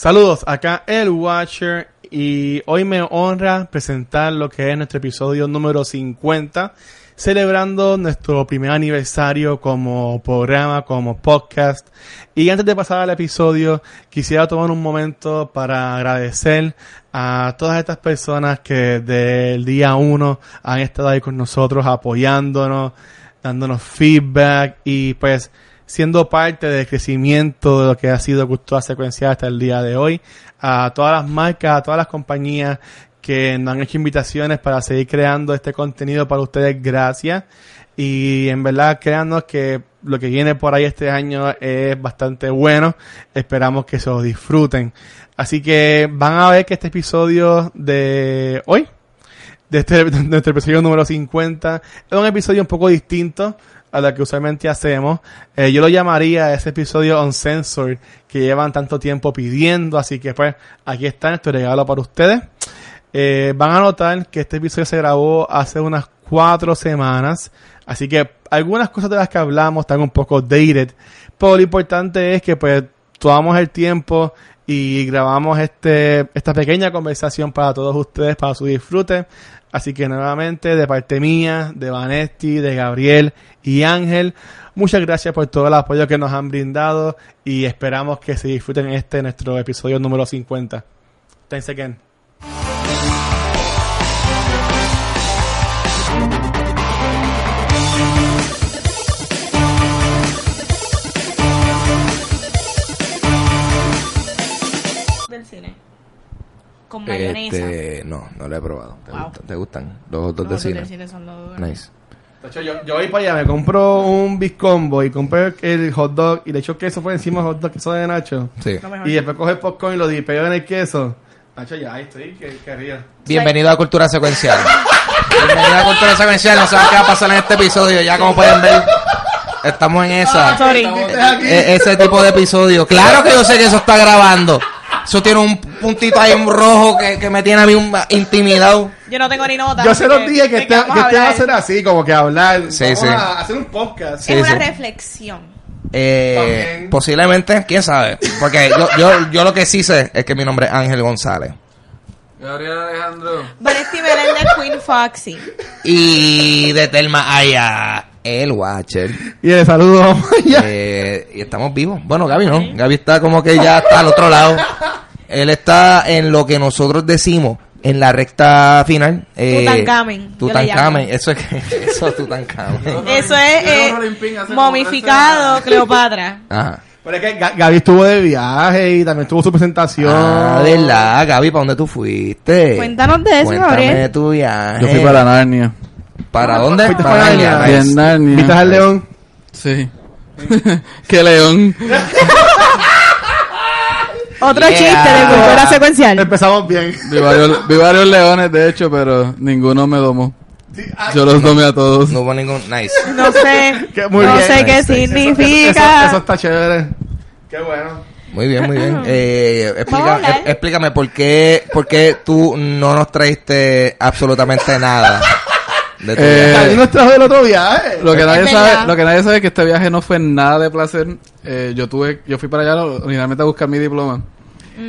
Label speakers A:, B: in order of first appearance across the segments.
A: Saludos, acá el Watcher y hoy me honra presentar lo que es nuestro episodio número 50, celebrando nuestro primer aniversario como programa, como podcast. Y antes de pasar al episodio, quisiera tomar un momento para agradecer a todas estas personas que del día uno han estado ahí con nosotros apoyándonos, dándonos feedback y pues siendo parte del crecimiento de lo que ha sido Cultura Secuencial hasta el día de hoy. A todas las marcas, a todas las compañías que nos han hecho invitaciones para seguir creando este contenido para ustedes, gracias. Y en verdad, créanos que lo que viene por ahí este año es bastante bueno. Esperamos que se lo disfruten. Así que van a ver que este episodio de hoy, de este, de nuestro episodio número 50, es un episodio un poco distinto a la que usualmente hacemos. Eh, yo lo llamaría ese episodio Uncensored que llevan tanto tiempo pidiendo, así que pues aquí está nuestro regalo para ustedes. Eh, van a notar que este episodio se grabó hace unas cuatro semanas, así que algunas cosas de las que hablamos están un poco dated, pero lo importante es que pues tomamos el tiempo y grabamos este, esta pequeña conversación para todos ustedes, para su disfrute. Así que nuevamente, de parte mía, de Vanetti, de Gabriel y Ángel, muchas gracias por todo el apoyo que nos han brindado y esperamos que se disfruten este nuestro episodio número 50. Thanks again.
B: del cine. Con mayonesa.
C: Este, no, no lo he probado. ¿Te,
B: Wow.
C: gustan, ¿Te gustan? Los hot dogs
B: Los
C: de
B: hot
C: cine.
B: dogs del cine son los duros.
C: Nice.
A: Yo, yo voy para allá, me compro un Big Combo y compré el hot dog y le echo queso por encima del hot dog, queso de Nacho.
C: Sí.
B: Lo mejor.
A: Y después coge el popcorn y lo dipeo en el queso. Nacho, ya ahí estoy, que, que río.
C: Bienvenido a Cultura Secuencial. Bienvenido a Cultura Secuencial. No saben qué va a pasar en este episodio. Ya como pueden ver, estamos en esa.
B: Ah, sorry.
C: E- ese tipo de episodio. Claro que yo sé que eso está grabando. Eso tiene un puntito ahí en rojo que, que me tiene a mí un- intimidado.
B: Yo no tengo ni nota.
A: Yo se los dije que
B: ¿de
A: este
B: qué vamos
A: que
B: a
A: este va a
B: hablar?
A: ser así, como que hablar.
C: Sí,
A: Vamos
C: sí.
A: a hacer un podcast.
C: Sí,
B: es una
C: sí.
B: reflexión.
C: Eh, posiblemente, quién sabe. Porque yo, yo, yo lo que sí sé es que mi nombre es Ángel González.
D: Gabriel Alejandro.
B: Vanessa Belén de Queen Foxy.
C: Y de Telma Aya, el Watcher.
A: Y de saludo.
C: Eh, y estamos vivos. Bueno, Gaby no. Gaby está como que ya está al otro lado. Él está en lo que nosotros decimos en la recta final. Eh,
B: Tutankamen, le
C: Tutankamen. Eso es que, eso es Tutankamen.
B: Eso es eh, momificado Cleopatra.
C: Ajá.
A: Pero es que Ga- Gaby estuvo de viaje y también tuvo su presentación.
C: Ah, ¿verdad, Gaby? ¿Para dónde tú fuiste?
B: Cuéntanos de eso,
C: Cuéntame
B: Gabriel.
C: tu viaje.
D: Yo fui para Narnia.
C: ¿Para dónde?
A: Fuiste
C: Para Narnia.
D: Bien, Narnia.
A: ¿Viste al león?
D: Sí. ¡Qué león!
B: Otro
C: Yeah.
B: chiste de cultura secuencial.
A: Empezamos bien.
D: Vi varios, vi varios leones, de hecho, pero ninguno me domó. Yo los domé a todos.
C: No hubo ningún... Nice.
B: No sé,
A: Que muy
B: no
A: bien.
B: sé qué
C: Nice, nice.
A: Eso,
B: significa.
A: eso está chévere. Qué bueno.
C: Muy bien, muy bien. Eh,
B: Vamos a
C: explica-
B: hablar.
C: e- explícame por qué, por qué tú no nos traíste absolutamente nada de tu
D: Eh,
C: viaje.
A: Nos trajo del otro viaje.
D: Lo que, nadie sabe, lo que nadie sabe es que este viaje no fue nada de placer. Eh, yo tuve, yo fui para allá originalmente a buscar mi diploma.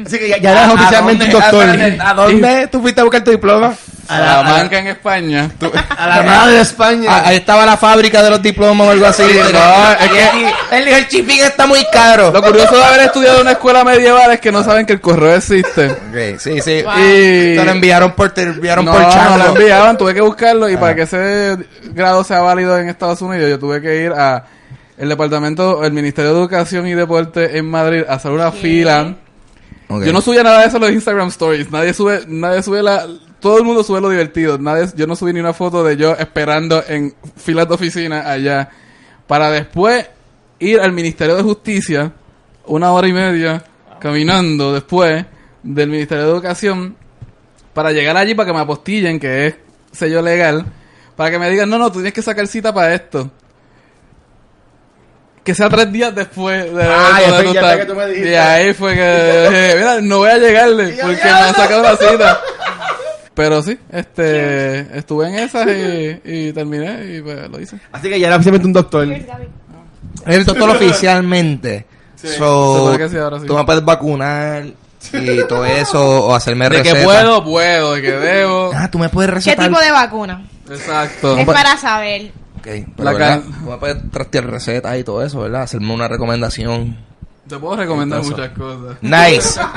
A: Así que ya, ya eres oficialmente un doctor.
C: ¿A dónde tú fuiste a buscar tu diploma?
D: A la manca en España.
A: A la madre de España.
C: Ah, ahí estaba la fábrica de los diplomas o algo así.
D: no, es que-
C: Él dijo, el shipping está muy caro.
D: Lo curioso de haber estudiado en una escuela medieval es que no saben que el correo existe.
C: Ok, sí, sí.
D: Y
C: Te lo enviaron por, te lo enviaron
D: no,
C: por
D: no
C: chango.
D: lo enviaban, tuve que buscarlo y
C: Ah.
D: para que ese grado sea válido en Estados Unidos yo tuve que ir a el departamento, el Ministerio de Educación y Deporte en Madrid a hacer una
B: ¿Qué?
D: fila. Yo no subía nada de eso en los Instagram Stories. Nadie sube, nadie sube la, todo el mundo sube lo divertido. Nadie, yo no subí ni una foto de yo esperando en filas de oficina allá para después ir al Ministerio de Justicia una hora y media caminando después del Ministerio de Educación para llegar allí para que me apostillen, que es sello legal, para que me digan, no, no, tú tienes que sacar cita para esto. Que sea tres días después de
A: Ah, ya ya que tú me dijiste.
D: Y ahí fue que dije, mira, no voy a llegarle porque me han sacado la cita. Pero sí, este, estuve en esas y, y terminé y pues lo hice.
A: Así que ya era oficialmente un doctor.
C: El doctor oficialmente.
D: Se
C: So,
D: sí, ahora sí.
C: tú me puedes vacunar y todo eso, o hacerme
D: De que puedo, puedo. De que debo.
C: Ah, tú me puedes
B: ¿Qué
C: recetar.
B: tipo de vacuna?
D: Exacto.
B: Es para saber.
C: Ok, pero
D: La
C: ¿verdad? Tú me puedes trastear recetas y todo eso, ¿verdad? Hacerme una recomendación.
D: Te puedo recomendar
C: Entonces.
D: muchas cosas.
C: Nice.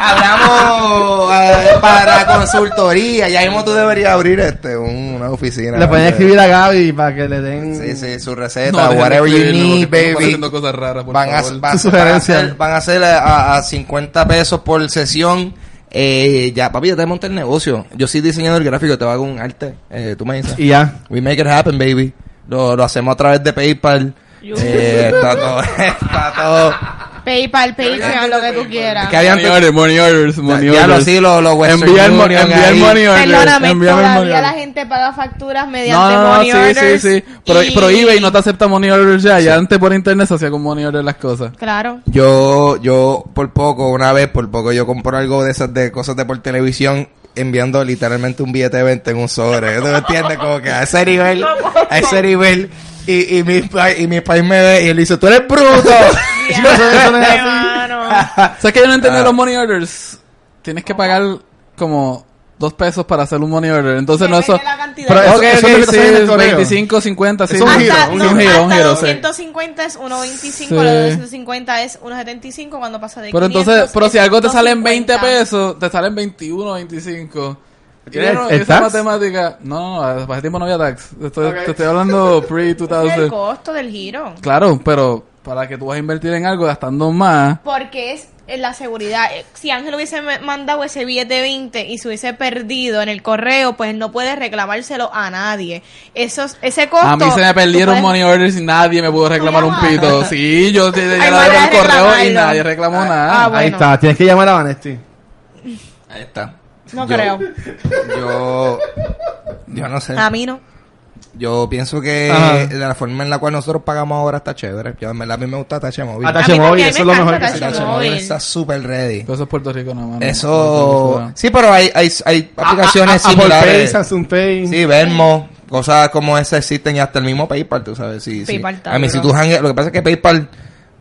C: Hablamos eh, para consultoría. Ya mismo tú deberías abrir este un- una oficina.
A: Le pueden
C: de-
A: escribir a Gaby para que le den
C: Sí, sí, su receta, whatever you
D: escribirlo,
C: need,
D: porque estamos
C: baby.
D: haciendo cosas raras, por
C: Van a,
D: favor.
C: van,
A: Su
C: van a
A: sugerencia.
C: hacer, van a hacer a, a 50 pesos por sesión. Eh, ya, papi, ya te monté el negocio. Yo soy diseñador gráfico, te hago un arte. Eh, tú me dices.
A: Y ya.
C: We make it happen, baby. Lo, lo hacemos a través de PayPal. Eh, está todo, está todo.
B: PayPal, Patreon, lo que tú quieras.
C: Que habían
D: Money orders, money orders, money
C: ya lo
D: orders.
C: sí, los lo Western
D: Enviar, money orders.
B: Perdóname,
D: enviar money
B: todavía la
D: orders.
B: gente paga facturas mediante
D: no, no,
B: money
D: sí,
B: orders.
D: sí, sí. Pero,
B: y-
D: pero eBay no te acepta money orders ya. Ya antes por internet se hacía con money orders las cosas.
B: Claro.
C: Yo, yo, por poco, una vez, por poco, yo compro algo de esas de cosas de por televisión enviando literalmente un billete de 20 en un sobre. ¿Tú me entiendes? Como que a ese nivel, a ese nivel. Y, y, mi, pa- y mi país me ve y él dice, tú eres bruto.
A: Chicos, eso- eso no es.
D: ¿Sabes que yo no entendí
C: Ah.
D: los money orders? Tienes que pagar como dos pesos para hacer un money order. Entonces no eso...
A: Pero eso-
D: Ok,
A: eso
D: ok,
A: es lo que
D: sí,
A: sale en
D: es
A: correo.
D: 25, 50, sí.
A: Es un
B: Hasta,
A: giro,
B: no,
D: un giro, un giro, sí.
B: 250 es 1.25,
D: Sí.
B: lo de 250 es 1.75 cuando pasa de
D: Pero
B: 500
D: entonces, pero si algo te sale en 20
B: 250.
D: pesos, te salen 21, 25. Y
A: ¿Tienes
D: yo no-
A: el
D: esa
A: tax?
D: matemática, no, no, para ese tiempo no había tax. Estoy-
A: Ok.
D: Te estoy hablando
B: Es el
D: pre-2000.
B: costo del giro.
D: Claro, pero para que tú vas a invertir en algo gastando más,
B: Porque es en la seguridad. Eh, Si Ángel hubiese mandado ese billete de 20 y se hubiese perdido en el correo, pues no puede reclamárselo a nadie. Esos, ese costo.
D: a mí se me perdieron
B: puedes-
D: money orders y nadie me pudo reclamar un pito. Sí, yo te el correo y nadie reclamó nada.
B: Ah,
A: Ahí está, tienes que llamar a Vanesti.
C: Ahí está.
B: No
C: Yo-
B: creo.
C: Yo, yo no sé.
B: A mí no.
C: Yo pienso que
A: Ajá.
C: la forma en la cual nosotros pagamos ahora está chévere. Yo, en verdad, a mí me gusta Tache Móvil.
A: Tache eso es lo mejor que
B: Tache Móvil.
C: Está súper ready.
D: Pero eso es Puerto Rico nada más.
C: Eso... Sí, pero hay, hay, hay aplicaciones
A: A- a- Apple Pay,
C: similares.
A: Samsung Pay.
C: Sí, Venmo, cosas como esa existen y hasta el mismo PayPal, tú sabes. Sí, sí.
B: PayPal está
C: A mí, si tú lo que pasa es que PayPal,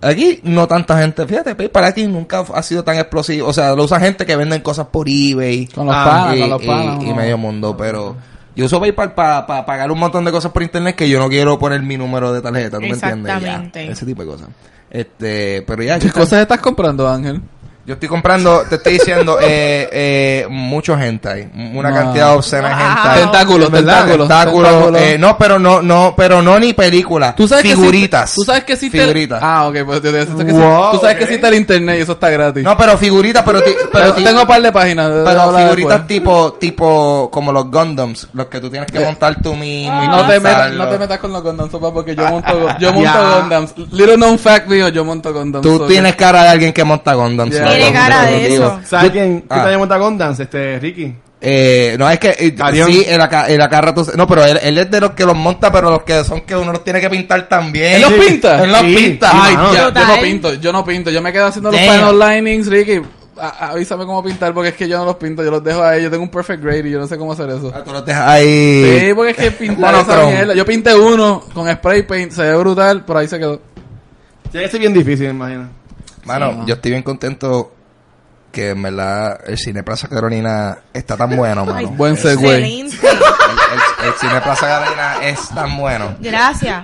C: aquí no tanta gente, fíjate, PayPal aquí nunca ha sido tan explosivo. O sea, lo usa gente que venden cosas por eBay.
D: Con los
A: Ah,
D: panas,
C: y,
D: con los
C: y-
D: panas.
C: y
D: no.
C: medio mundo, pero yo uso PayPal para pagar un montón de cosas por internet que yo no quiero poner mi número de tarjeta, ¿tú me entiendes? Ya, ese tipo de cosas. Este, pero ya,
D: ¿Qué cosas estás comprando, Ángel?
C: Yo estoy comprando, te estoy diciendo, eh, eh, mucho hentai, una
D: No.
C: cantidad obscena de
B: Wow.
C: hentai.
D: Tentáculos, tentáculos.
C: Tentáculos,
D: tentáculos.
C: eh, no, pero no, no, pero no ni películas.
D: ¿Tú sabes
C: figuritas.
D: Que sí, tú sabes que sí te-
C: Figuritas.
D: Ah, ok, pues te- que sí-
A: Wow,
D: tú sabes que existe el internet y eso está gratis.
C: No, pero figuritas, pero, ti- pero, ti-
D: tengo un par de páginas. de-
C: pero figuritas
D: después.
C: tipo, tipo, como los Gundams, los que tú tienes que montar tú mismo. y
D: No te, metas, no te metas con los Gundams, sopa, porque yo monto, yo monto. Gundams. Little known fact mío, yo monto Gundams.
C: Tú
D: so-
C: tienes cara de alguien que monta Gundams.
D: Yeah.
B: Tiene cara de eso.
A: ¿Sabes quién, quién
C: Ah.
A: monta? Este, Ricky.
C: Eh, no, es que eh, sí, el acá, el acá rato, no, pero él, él es de los que los monta, pero los que son que uno los tiene que pintar también.
D: ¿Él los pinta?
C: Él los
A: Sí.
C: pinta.
D: Ay, ya, yo no pinto, yo no pinto. Yo me quedo haciendo los
C: Damn.
D: final linings, Ricky. a- avísame cómo pintar porque es que yo no los pinto, yo los dejo ahí. Yo tengo un perfect grade y yo no sé cómo hacer eso.
C: Ah, tú los dejas ahí.
D: Sí, porque es que pintar esa mierda. Yo pinté uno con spray paint, se ve brutal, pero ahí se quedó.
A: Tiene que ser bien difícil, me imagino.
C: Mano,
D: Sí.
C: yo estoy bien contento que en verdad el cine Plaza Carolina está tan bueno, mano.
B: Ay,
D: Buen segue.
C: El- el cine Plaza Carolina es tan bueno.
B: Gracias.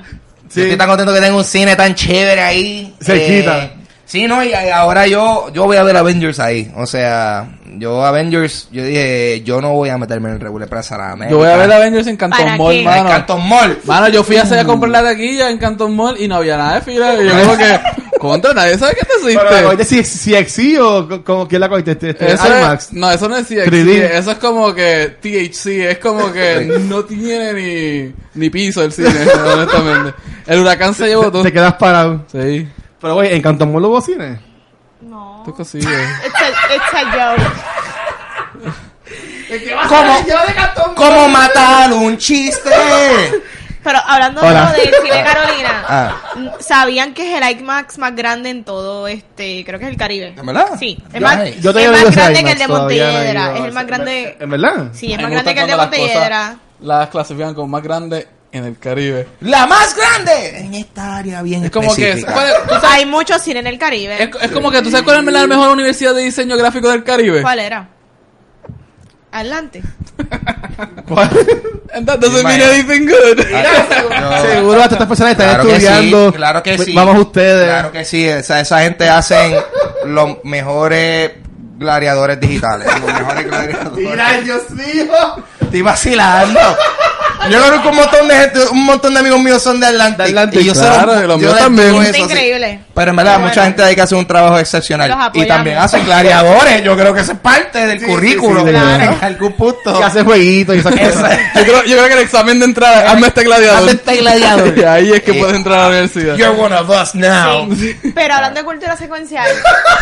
C: Yo estoy tan contento que tengo un cine tan chévere ahí.
A: Cerquita.
C: Eh, sí, no, y ahora yo, yo voy a ver Avengers ahí. O sea, yo Avengers, yo dije, yo no voy a meterme en el regular Plaza América.
D: Yo voy a ver Avengers en Canton
B: ¿Para
D: Mall,
B: qué?
C: En
D: mano.
C: Canton Mall.
D: Mano, yo fui a hacer a comprar la taquilla en Canton Mall y no había nada de fila. Y yo como que, contra, nadie sabe que te
A: Pero la
D: hiciste.
A: cogiste si, si XC o co- como quién la cogiste, este, este,
D: Eso
A: IMAX.
D: es, no, eso no es CXC,
A: 3D.
D: eso es como que THC, es como que no tiene ni, ni piso el cine, honestamente. El huracán se llevó todo.
A: Te quedas parado.
D: Sí,
A: Pero güey, en Canton Mall hubo cine.
B: No.
D: tú consigues.
B: It's a, it's a joke.
C: ¿Cómo, ¿Cómo matar un chiste?
B: Pero hablando
A: Hola.
B: de lo del cine Carolina,
C: Ah.
B: ¿sabían que es el IMAX más grande en todo este, creo que es el Caribe?
C: ¿En verdad?
B: Sí, más,
C: ay,
A: Yo
B: es más grande que el de Montelledra, es el más grande,
A: ¿En verdad?
B: sí, es más grande que el de Montelledra.
D: Las clasifican como más grande en el Caribe.
C: La más grande en esta área bien
D: Es como que...
C: específica.
D: ¿cuál es- tú sabes-
B: Hay muchos cine en el Caribe.
D: es, es como que tú sabes cuál es la mejor universidad de diseño gráfico del Caribe.
B: ¿Cuál era? Adelante.
D: And that doesn't mean anything good.
C: Yo-
A: Seguro hasta estas personas están
C: Claro que
A: estudiando.
C: sí, claro que sí.
A: Vamos ustedes.
C: Claro que sí, esa, esa gente hacen los mejores gladiadores digitales. Los mejores gladiadores.
A: Dios mío.
C: Estoy vacilando. Yo conozco un montón de gente, un montón de amigos míos son de Atlantic.
A: De Atlantic,
C: y yo
D: claro, y los
C: yo
D: míos también.
C: eso, sí.
B: increíble.
C: Pero en verdad,
B: Qué
C: mucha
B: bueno.
C: gente hay que hacer un trabajo excepcional. Y también hacen gladiadores. Yo creo que eso es parte del
A: Sí,
C: currículo.
A: sí, sí,
B: claro.
C: En algún punto.
A: Que hace jueguitos y esas cosas.
D: Yo creo, yo creo que el examen de entrada, hazme este gladiador.
C: Hazme este gladiador.
D: Y ahí es que
C: Eh,
D: puedes entrar a la universidad.
C: You're one of us now.
B: Sí. Pero hablando de cultura secuencial,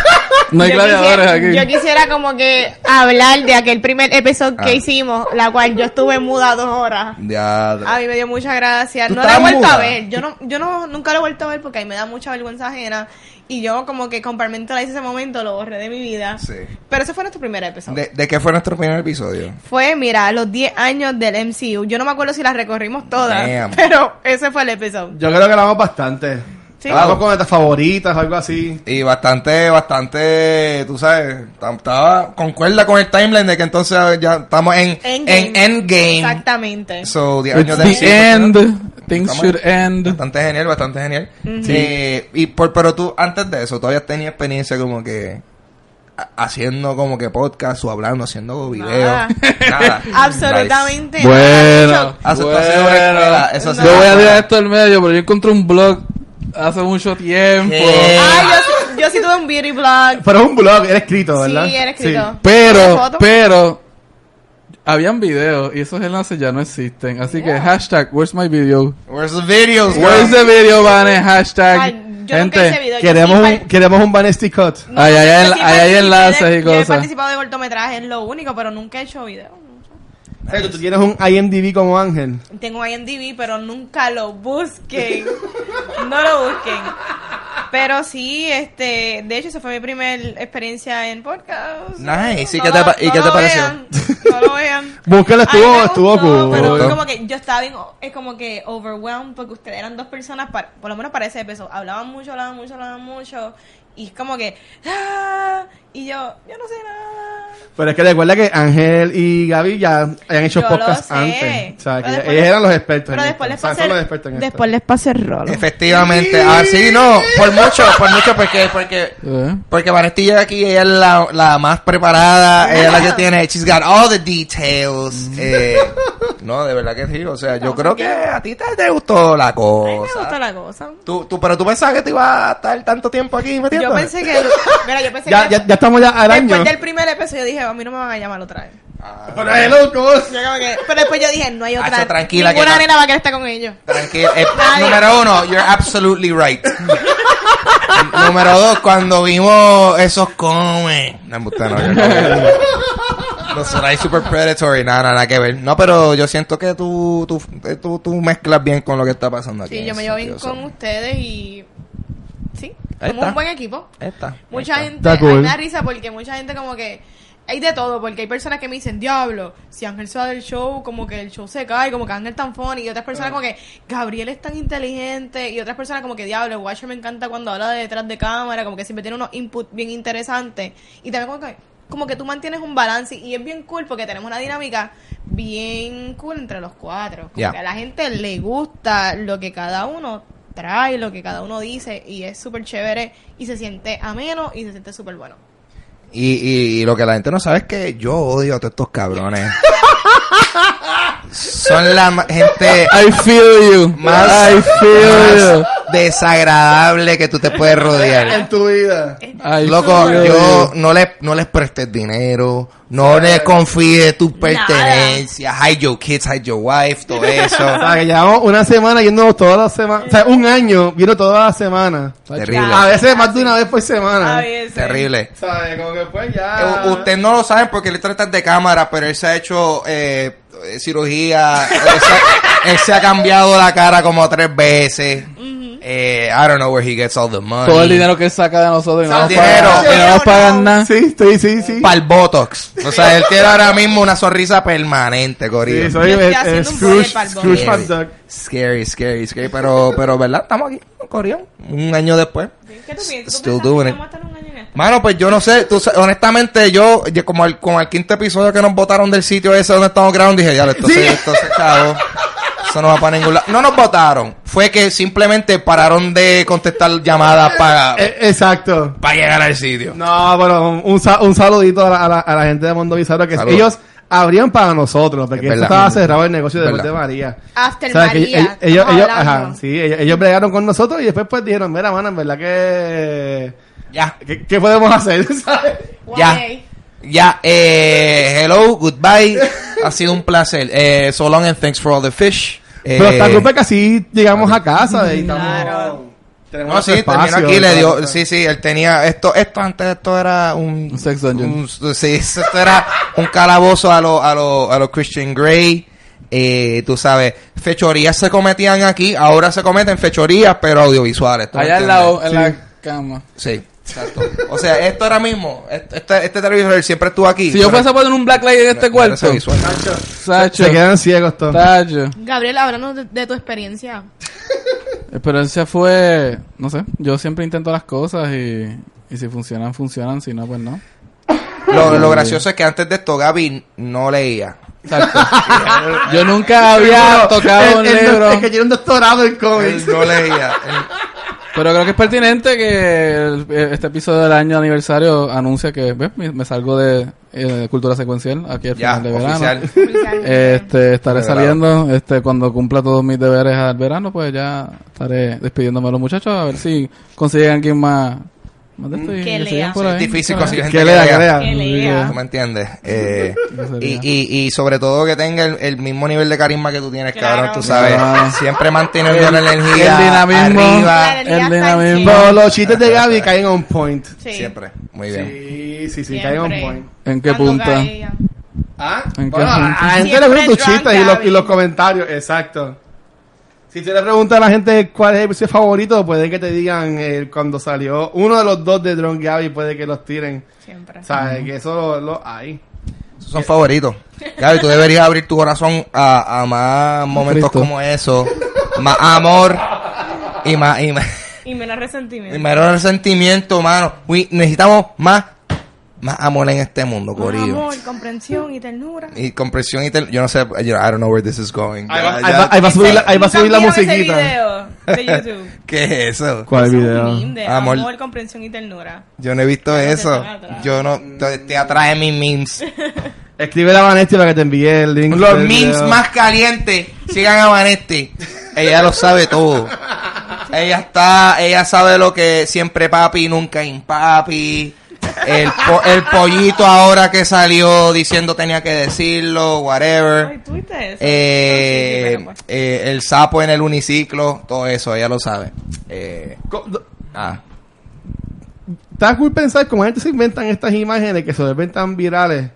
D: No hay
B: yo
D: gladiadores
B: quisiera,
D: aquí.
B: yo quisiera como que hablar de aquel primer episodio
C: Ah.
B: que hicimos, la cual yo estuve muda dos horas. A mí me dio mucha gracia.
C: ¿Tú
B: No la he vuelto a ver. Yo no, yo no, nunca lo he vuelto a ver porque a mí me da mucha vergüenza ajena. Y yo como que comparmentalice ese momento, lo borré de mi vida.
C: Sí.
B: Pero ese fue nuestro primer episodio.
C: ¿De, de qué fue nuestro primer episodio?
B: Fue, mira, los 10 años del MCU. Yo no me acuerdo si las recorrimos todas,
C: Damn.
B: pero ese fue el episodio.
A: Yo creo que la vamos bastante.
B: Sí.
A: Hablamos con nuestras favoritas, algo así.
C: Y bastante, bastante, tú sabes, estaba, concuerda con el timeline de que entonces ya estamos en
B: Endgame.
C: en Endgame.
B: Exactamente.
C: So, 10
D: It's
C: años de
D: the
C: MCU,
D: end. Things
C: Estamos-
D: should end.
C: Bastante genial, bastante genial. Eh, y por, pero tú, antes de eso, todavía tenías experiencia como que ha- haciendo como que podcast o hablando, haciendo videos.
B: Nada.
C: Nada.
B: Absolutamente.
D: Bueno.
C: Ah,
D: bueno.
C: eso.
D: Yo voy a tirar esto del medio, pero yo encontré un blog hace mucho tiempo.
C: ¿Qué?
B: Ay, yo, sí- yo sí tuve un beauty blog.
A: Pero es un blog, era escrito, ¿verdad?
B: Sí, era escrito. ¿Tiene
D: Pero,
B: foto?
D: pero, habían videos y esos enlaces ya no existen. Así que hashtag, where's my video?
C: Where's the videos,
D: Where's the video, Vane? Hashtag.
B: Ay, yo nunca hice
D: gente,
B: video. yo
A: Queremos
B: sí
A: un,
B: par-
A: queremos un Vanity Cut.
B: no,
D: Ay, ay,
B: yo
D: ay, hay
B: participé
D: enlaces
B: de-
D: y
B: Yo he
D: cosas.
B: participado de cortometrajes, es lo único, pero nunca he hecho video.
A: O sea, que tú tienes un IMDb como Ángel.
B: Tengo IMDb, pero nunca lo busquen. no lo busquen. Pero sí, este, de hecho, esa fue mi primera experiencia en podcast.
C: Nice. ¿Y
B: No
C: qué te
B: lo-
C: y
B: no
C: qué te pareció?
B: vean, no lo vean.
A: Búscalo,
B: A mí me
A: estuvo, estuvo cool.
B: Pero
C: Gustó.
B: como que yo estaba bien, es como que overwhelmed porque ustedes eran dos personas, para, por lo menos para ese episodio. Hablaban mucho, hablaban mucho, hablaban mucho. Y es como que, ah, y yo, yo no sé nada.
A: Pero es que recuerda que Ángel y Gaby ya habían hecho
B: Yo lo
A: podcast
B: sé.
A: antes. O sea, que
B: Pero después
A: ellos eran los expertos
B: Pero
A: en
B: después
A: esto.
B: les
A: O sea,
B: pasé,
A: son los expertos en esto.
B: después les pasé el rolo.
C: Efectivamente. Ah, sí, no. Por mucho, por mucho, porque, porque,
D: ¿Eh?
C: porque Vanesti llega aquí, ella es la, la más preparada, ella es la que tiene, she's got all the details. Eh, no, de verdad que sí, o sea, yo creo que a ti te, te gustó la
B: A mí me gustó
C: cosa.
B: la cosa.
C: Tú, tú, pero tú pensabas que te ibas a estar tanto tiempo aquí metiendo.
B: Yo pensé que, mira, yo pensé
A: Ya,
B: que
A: ya, ya estamos ya al año.
B: después del primer episodio dije, a mí no me van a llamar otra vez.
A: Pero hello, ¿cómo es?
B: Que- pero después yo dije, no hay otra.
C: Hacho, tranquila,
B: Ninguna
C: que
B: nena va a querer estar con ellos.
C: Tranquilo. Eh, número uno, you're absolutely right. número dos, cuando vimos esos come. No, no, no. No sonáis super predatory, nada, nada, nada que ver. No, pero yo siento que tú, tú, eh, tú, tú mezclas bien con lo que está pasando aquí.
B: Sí, yo me llevo bien con ustedes y. Sí, somos un buen equipo.
C: Esta,
B: Mucha gente.
A: Cool.
B: me da risa porque mucha gente como que. Hay de todo, porque hay personas que me dicen, diablo, si Ángel se va del show, como que el show se cae, como que Ángel es tan funny, y otras personas como que Gabriel es tan inteligente, y otras personas como que, diablo, Watcher me encanta cuando habla de detrás de cámara, como que siempre tiene unos inputs bien interesantes, y también como que, como que tú mantienes un balance, y es bien cool porque tenemos una dinámica bien cool entre los cuatro, como que a la gente le gusta lo que cada uno trae, lo que cada uno dice, y es súper chévere, y se siente ameno, y se siente súper bueno.
C: Y, y, y lo que la gente no sabe es que yo odio a todos estos cabrones. Son la gente
D: I feel you.
C: más,
D: I feel
C: más desagradable que tú te puedes rodear.
A: En tu vida.
C: Loco, yo no le, no les prestes dinero, no les confíes tus pertenencias, hide your kids, hide your wife, todo eso.
A: O sea, que llevamos una semana yendo todas las semanas. O sea, un año viendo todas las semanas.
C: Terrible,
A: A veces más de una vez por semana.
B: A veces.
C: terrible.
A: ¿Sabes? Como que pues ya.
C: Eh, u- Ustedes no lo saben porque él trata de cámara, pero él se ha hecho eh, cirugía, él se, él se ha cambiado la cara como tres veces. Eh, I don't know where he gets all the money.
D: Todo el dinero que él saca de nosotros y no nos pagan, y no nos pagan nada.
A: Sí, sí, sí, sí.
C: Para el Botox. O sea, él tiene ahora mismo una sonrisa permanente, Corillo.
A: Sí, soy
B: Yo estoy haciendo un
A: Scrooge,
B: budget para el
A: Scrooge. McDuck.
C: Scary, scary, scary. Pero, pero, ¿verdad? Estamos aquí, Corillo. Un año después.
B: ¿Qué tú piensas? ¿Tú
C: Still
B: pensabas
C: doing
B: que
C: it.
B: íbamos a estar un año en esto?
C: Mano, pues yo no sé, tú sa- honestamente yo, yo como al, como al quinto episodio que nos votaron del sitio ese donde estamos grabando, dije, ya, esto,
A: Sí.
C: se, esto se acabó. Eso no va para ningún lado. No nos votaron, fue que simplemente pararon de contestar llamadas para
A: Eh, exacto.
C: llegar al sitio.
A: No, bueno, un, un saludito a la, a la- a la gente de Mundo Bizarro que
C: Saludos.
A: ellos abrían para nosotros, porque
C: Es
A: esto estaba cerrado el negocio de. María.
B: After
A: O sea, que
B: María.
A: ellos, ellos, ajá, sí, ellos, ellos bregaron con nosotros y después pues dijeron, mira, mano, en verdad que...
C: Ya,
A: ¿Qué, qué podemos hacer? ¿sabes?
C: ya. Ya, eh, hello, goodbye. ha sido un placer. Eh, so long and thanks for all the fish. Eh,
A: Pero esta culpa es que así llegamos a casa y estamos...
B: Claro.
A: Tenemos
C: No, sí, terminó
A: espacio
C: aquí,
A: y
C: le dio, sí, sí, él tenía, esto, esto antes esto era un,
D: Un sex dungeon.
C: un- sí, esto era un calabozo a los, a los, a los Christian Grey, eh, tú sabes, fechorías se cometían aquí, ahora se cometen fechorías, pero audiovisuales. ¿tú me
D: Allá al lado, en la cama.
C: Sí, exacto. O sea, esto ahora mismo, este, este, este televisor siempre estuvo aquí.
D: Si yo fuese a poner un blacklight en este
C: no,
D: cuarto,
C: ese visual.
D: Sacho,
A: Se quedan ciegos todos.
D: Sacho.
B: Gabriel, háblanos de, de tu experiencia.
D: Experiencia fue, no sé, yo siempre intento las cosas y, y si funcionan, funcionan, si no, pues no.
C: Lo, lo gracioso es que antes de esto Gaby no leía.
D: Exacto. yo nunca había tocado un
A: El-
D: libro,
A: Es que tiene un doctorado en cómics.
C: Él no leía. Él-
D: pero creo que es pertinente que el- este episodio del año aniversario anuncia que ¿ves? me, me salgo de eh, cultura secuencial aquí al
C: ya,
D: final de verano. Este, estaré
C: De
D: saliendo, este, cuando cumpla todos mis deberes al verano, pues ya estaré despidiéndome de los muchachos a ver si consiguen alguien más, más de esto y
B: Que lea.
C: Es difícil conseguir gente
A: Que lea, que
C: lea.
A: lea.
B: Que lea.
C: ¿Tú me entiendes? Eh, y, y, y sobre todo que tenga el, el mismo nivel de carisma que tú tienes,
B: Claro.
C: cabrón, tú sabes.
D: Claro.
C: Siempre manteniendo la energía
D: el dinamismo.
C: arriba.
D: El dinamismo.
A: los chistes de Gaby caen on point.
B: Sí.
C: Siempre. Muy bien.
A: Sí, sí, sí, caen on point.
D: ¿En qué
B: Cuando
D: punta?
A: ¿Ah?
D: ¿En qué
A: Bueno, a
D: punto?
A: a la gente le gustan tus chistes y los, y los comentarios, exacto. Si tú le preguntas a la gente cuál es el episodio favorito, puede que te digan eh, cuando salió uno de los dos de Drunk Gaby, puede que los tiren.
B: Siempre.
A: ¿Sabes? Que eso lo hay.
C: Esos son favoritos. Gaby, tú deberías abrir tu corazón a, a más momentos
D: Cristo.
C: como eso. Más amor y más, y más,
B: Y menos
C: y
B: resentimiento.
C: menos resentimiento, mano. Uy, necesitamos más, más amor en este mundo,
B: Más
C: Corillo.
B: amor, comprensión y ternura.
C: Y comprensión y tel- yo no sé, yo, I don't know where this is going.
A: Ahí va,
C: Ya-
A: ahí a subir la, ahí va a
B: ¿Nunca
A: subir la
B: ese
A: musiquita.
B: video de YouTube?
C: ¿Qué es eso?
A: ¿Cuál
B: Es un
A: video?
B: meme de
C: Amor.
B: amor, comprensión y ternura.
C: Yo no he visto eso. Yo no, te, te atrae mis memes.
A: Escribe a Vanesti para que te envíe el link.
C: Los memes
A: video.
C: más calientes. Sigan a Vanetti. Ella lo sabe todo. Ella está, ella sabe lo que siempre papi, nunca impapi. El, po- el pollito ahora que salió diciendo tenía que decirlo,
B: Ay,
C: whatever.
B: ¿tú viste eso?
C: Eh,
B: Sí, sí, pero, pues.
C: eh, el sapo en el uniciclo, todo eso, ella lo sabe. Eh, ah.
A: Está cool pensar cómo la gente se inventan estas imágenes que se vuelven tan virales.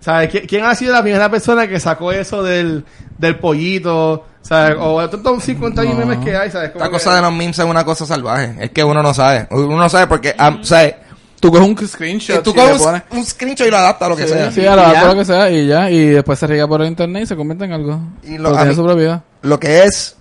A: ¿Sabes? ¿Qui- ¿Quién ha sido la primera persona que sacó eso del, del pollito? ¿Sabes? O de tantos 50
D: No.
A: memes que hay, ¿sabes?
C: Esta
A: que-
C: cosa de los memes es una cosa salvaje. Es que uno no sabe. Uno no sabe porque, ah, ¿sabes?
D: Tú coges un screenshot
C: Tú
D: y le
C: coges
D: pones...
C: un, un screenshot y lo adaptas a lo que
D: Sí,
C: sea.
D: sí, a
A: Y ya.
D: todo lo que sea y ya, y después se riega por el internet y se convierte en algo.
C: Y lo- a
D: tiene su propiedad.
C: Lo que es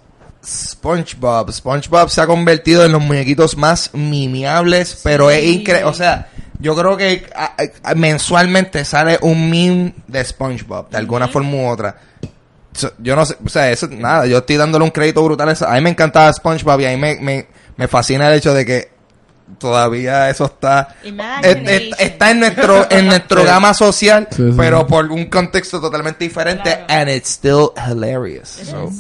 C: SpongeBob. SpongeBob se ha convertido en los muñequitos más mimiables, pero es increíble. O sea, yo creo que a- a- mensualmente sale un meme de SpongeBob, de alguna forma u otra. So, Yo no sé, o sea, eso, nada, yo estoy dándole un crédito brutal a eso. A mí me encantaba SpongeBob y a mí me, me, me fascina el hecho de que todavía eso está es- es-
B: Imagination.
C: está en nuestro en nuestro gama social
D: Sí, sí.
C: pero por un contexto totalmente diferente
B: Claro.
C: and it's still hilarious So,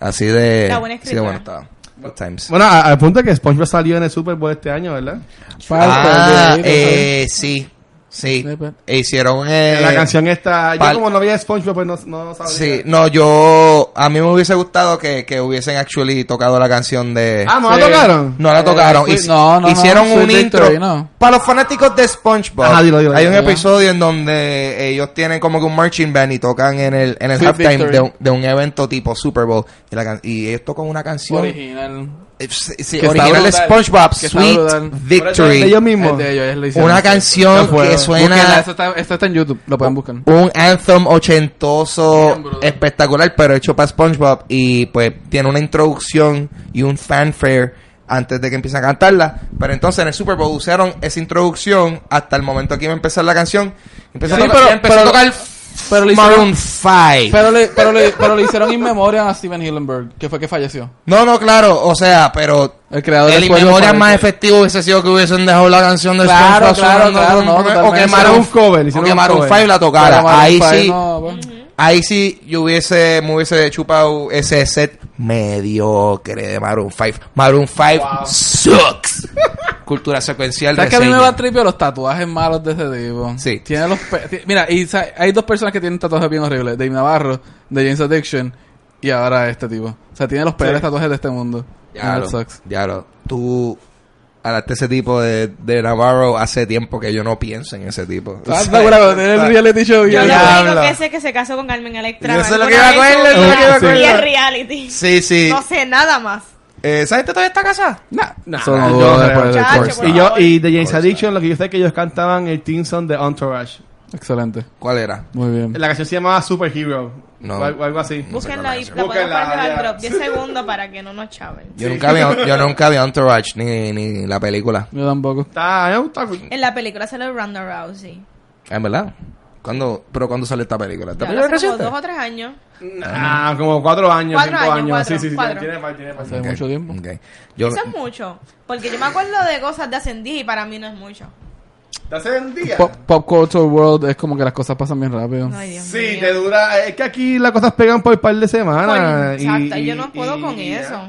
C: así de
B: Está buena
C: así de bueno
A: Bueno, al punto que SpongeBob salió en el Super Bowl este año, ¿verdad?
C: ah,
D: de-
C: eh, sí sí
D: pues.
C: E hicieron eh,
A: la canción esta... Yo como no veía SpongeBob, pues no, no sabía.
C: sí no yo a mí me hubiese gustado que, que hubiesen actually tocado la canción de
A: Ah, ¿no la tocaron?
C: No la
D: Eh,
C: tocaron.
D: fui-
C: Hic-
D: no, no, no,
C: hicieron un intro.
D: Victory.
C: Para los fanáticos de SpongeBob.
A: Ajá, dilo, dilo,
C: hay un
D: dilo.
C: episodio en donde ellos tienen como que un marching band y tocan en el, en el halftime de un, de un evento tipo Super Bowl. Y, la y ellos tocan una canción.
D: Original.
C: Eh, sí, sí, original. SpongeBob, Sweet. Victory.
A: Ellos mismos.
D: Es de ellos, ellos lo hicieron.
C: Una canción que suena
D: esto está, esto está en YouTube, lo pueden buscar.
C: un anthem ochentoso espectacular, pero hecho para SpongeBob y pues tiene una introducción y un fanfare antes de que empiecen a cantarla. Pero entonces en el Super Bowl usaron esa introducción hasta el momento que iba a empezar la canción. Empezó,
D: Sí,
C: a, tocar,
D: pero-
C: empezó
D: pero-
C: a tocar
D: pero le
C: Maroon
D: hicieron-
C: 5.
D: Pero le, pero, le, pero le hicieron in memoriam a Steven Hillenberg, que fue que falleció.
C: no, no, claro, o sea, pero
D: El creador
C: el inmemoria
D: favorito.
C: más efectivo hubiese sido que hubiesen dejado la canción de
D: Claro, claro, claro,
C: con-
D: no,
C: o que. Maroon,
A: cover,
C: o que Maroon
A: cover.
C: 5 la tocara. Ahí sí,
D: no, pues.
C: Ahí sí yo hubiese, me hubiese chupado ese set mediocre de Maroon 5. Maroon 5 sucks. Cultura secuencial.
D: ¿Sabes que a mí me va tripio los tatuajes malos de ese tipo?
C: Sí.
D: Tiene los pe- Mira, y hay dos personas que tienen tatuajes bien horribles. Dave Navarro, de James Addiction, y ahora este tipo. O sea, tiene los peores tatuajes de este mundo.
C: Ya lo, ya lo. Tú hablaste ese tipo de, de Navarro hace tiempo que yo no pienso en ese tipo.
D: Ah, ¿te acuerdas cuando tenía el reality show? y
B: Yo
D: el-
B: lo único que sé es que se casó con Carmen Electra.
C: Yo sé lo
B: alguna
C: que iba a
B: vez
C: acuerdo,
B: o-
C: eso es lo que iba a
B: Y
C: acuerdo.
B: es reality.
C: Sí, sí.
B: No sé nada más.
C: Eh, ¿Sabes que todavía está casada?
D: Nah, eso
A: Ah,
D: no
A: creo.
D: después del course.
A: Y yo, y de James Addiction, lo que yo sé es que ellos cantaban el theme song de Entourage.
D: Excelente.
C: ¿Cuál era?
D: Muy bien.
A: La canción se llamaba Superhero.
C: No.
A: O algo, así.
B: Búsquenla y
C: sé
B: la podemos al drop 10 segundos para que no nos chaven.
C: Yo, nunca vi, yo nunca vi Entourage ni, ni la película.
D: Yo tampoco.
A: Está, me gusta.
B: En la película sale Ronda Rousey.
C: ¿En verdad? ¿Cuándo, ¿Pero cuándo sale esta película? ¿Esta
B: Ya
C: película
B: como dos o tres años.
A: Ah, como cuatro años,
B: Cuatro
A: cinco
B: años,
A: años.
B: cuatro,
A: sí, sí, sí.
B: cuatro.
A: Tiene, tiene, tiene,
D: Hace mucho tiempo.
C: ok. Yo,
B: Eso es mucho. Porque yo me acuerdo de cosas de Ascendí y para mí no es mucho.
A: ¿Te hace un día?
D: Pop, pop Culture World es como que las cosas pasan bien rápido.
B: Ay, Dios
A: Sí,
B: mío.
A: te dura. Es que aquí las cosas pegan por un par de semanas.
B: Por- exacto, yo no puedo con eso.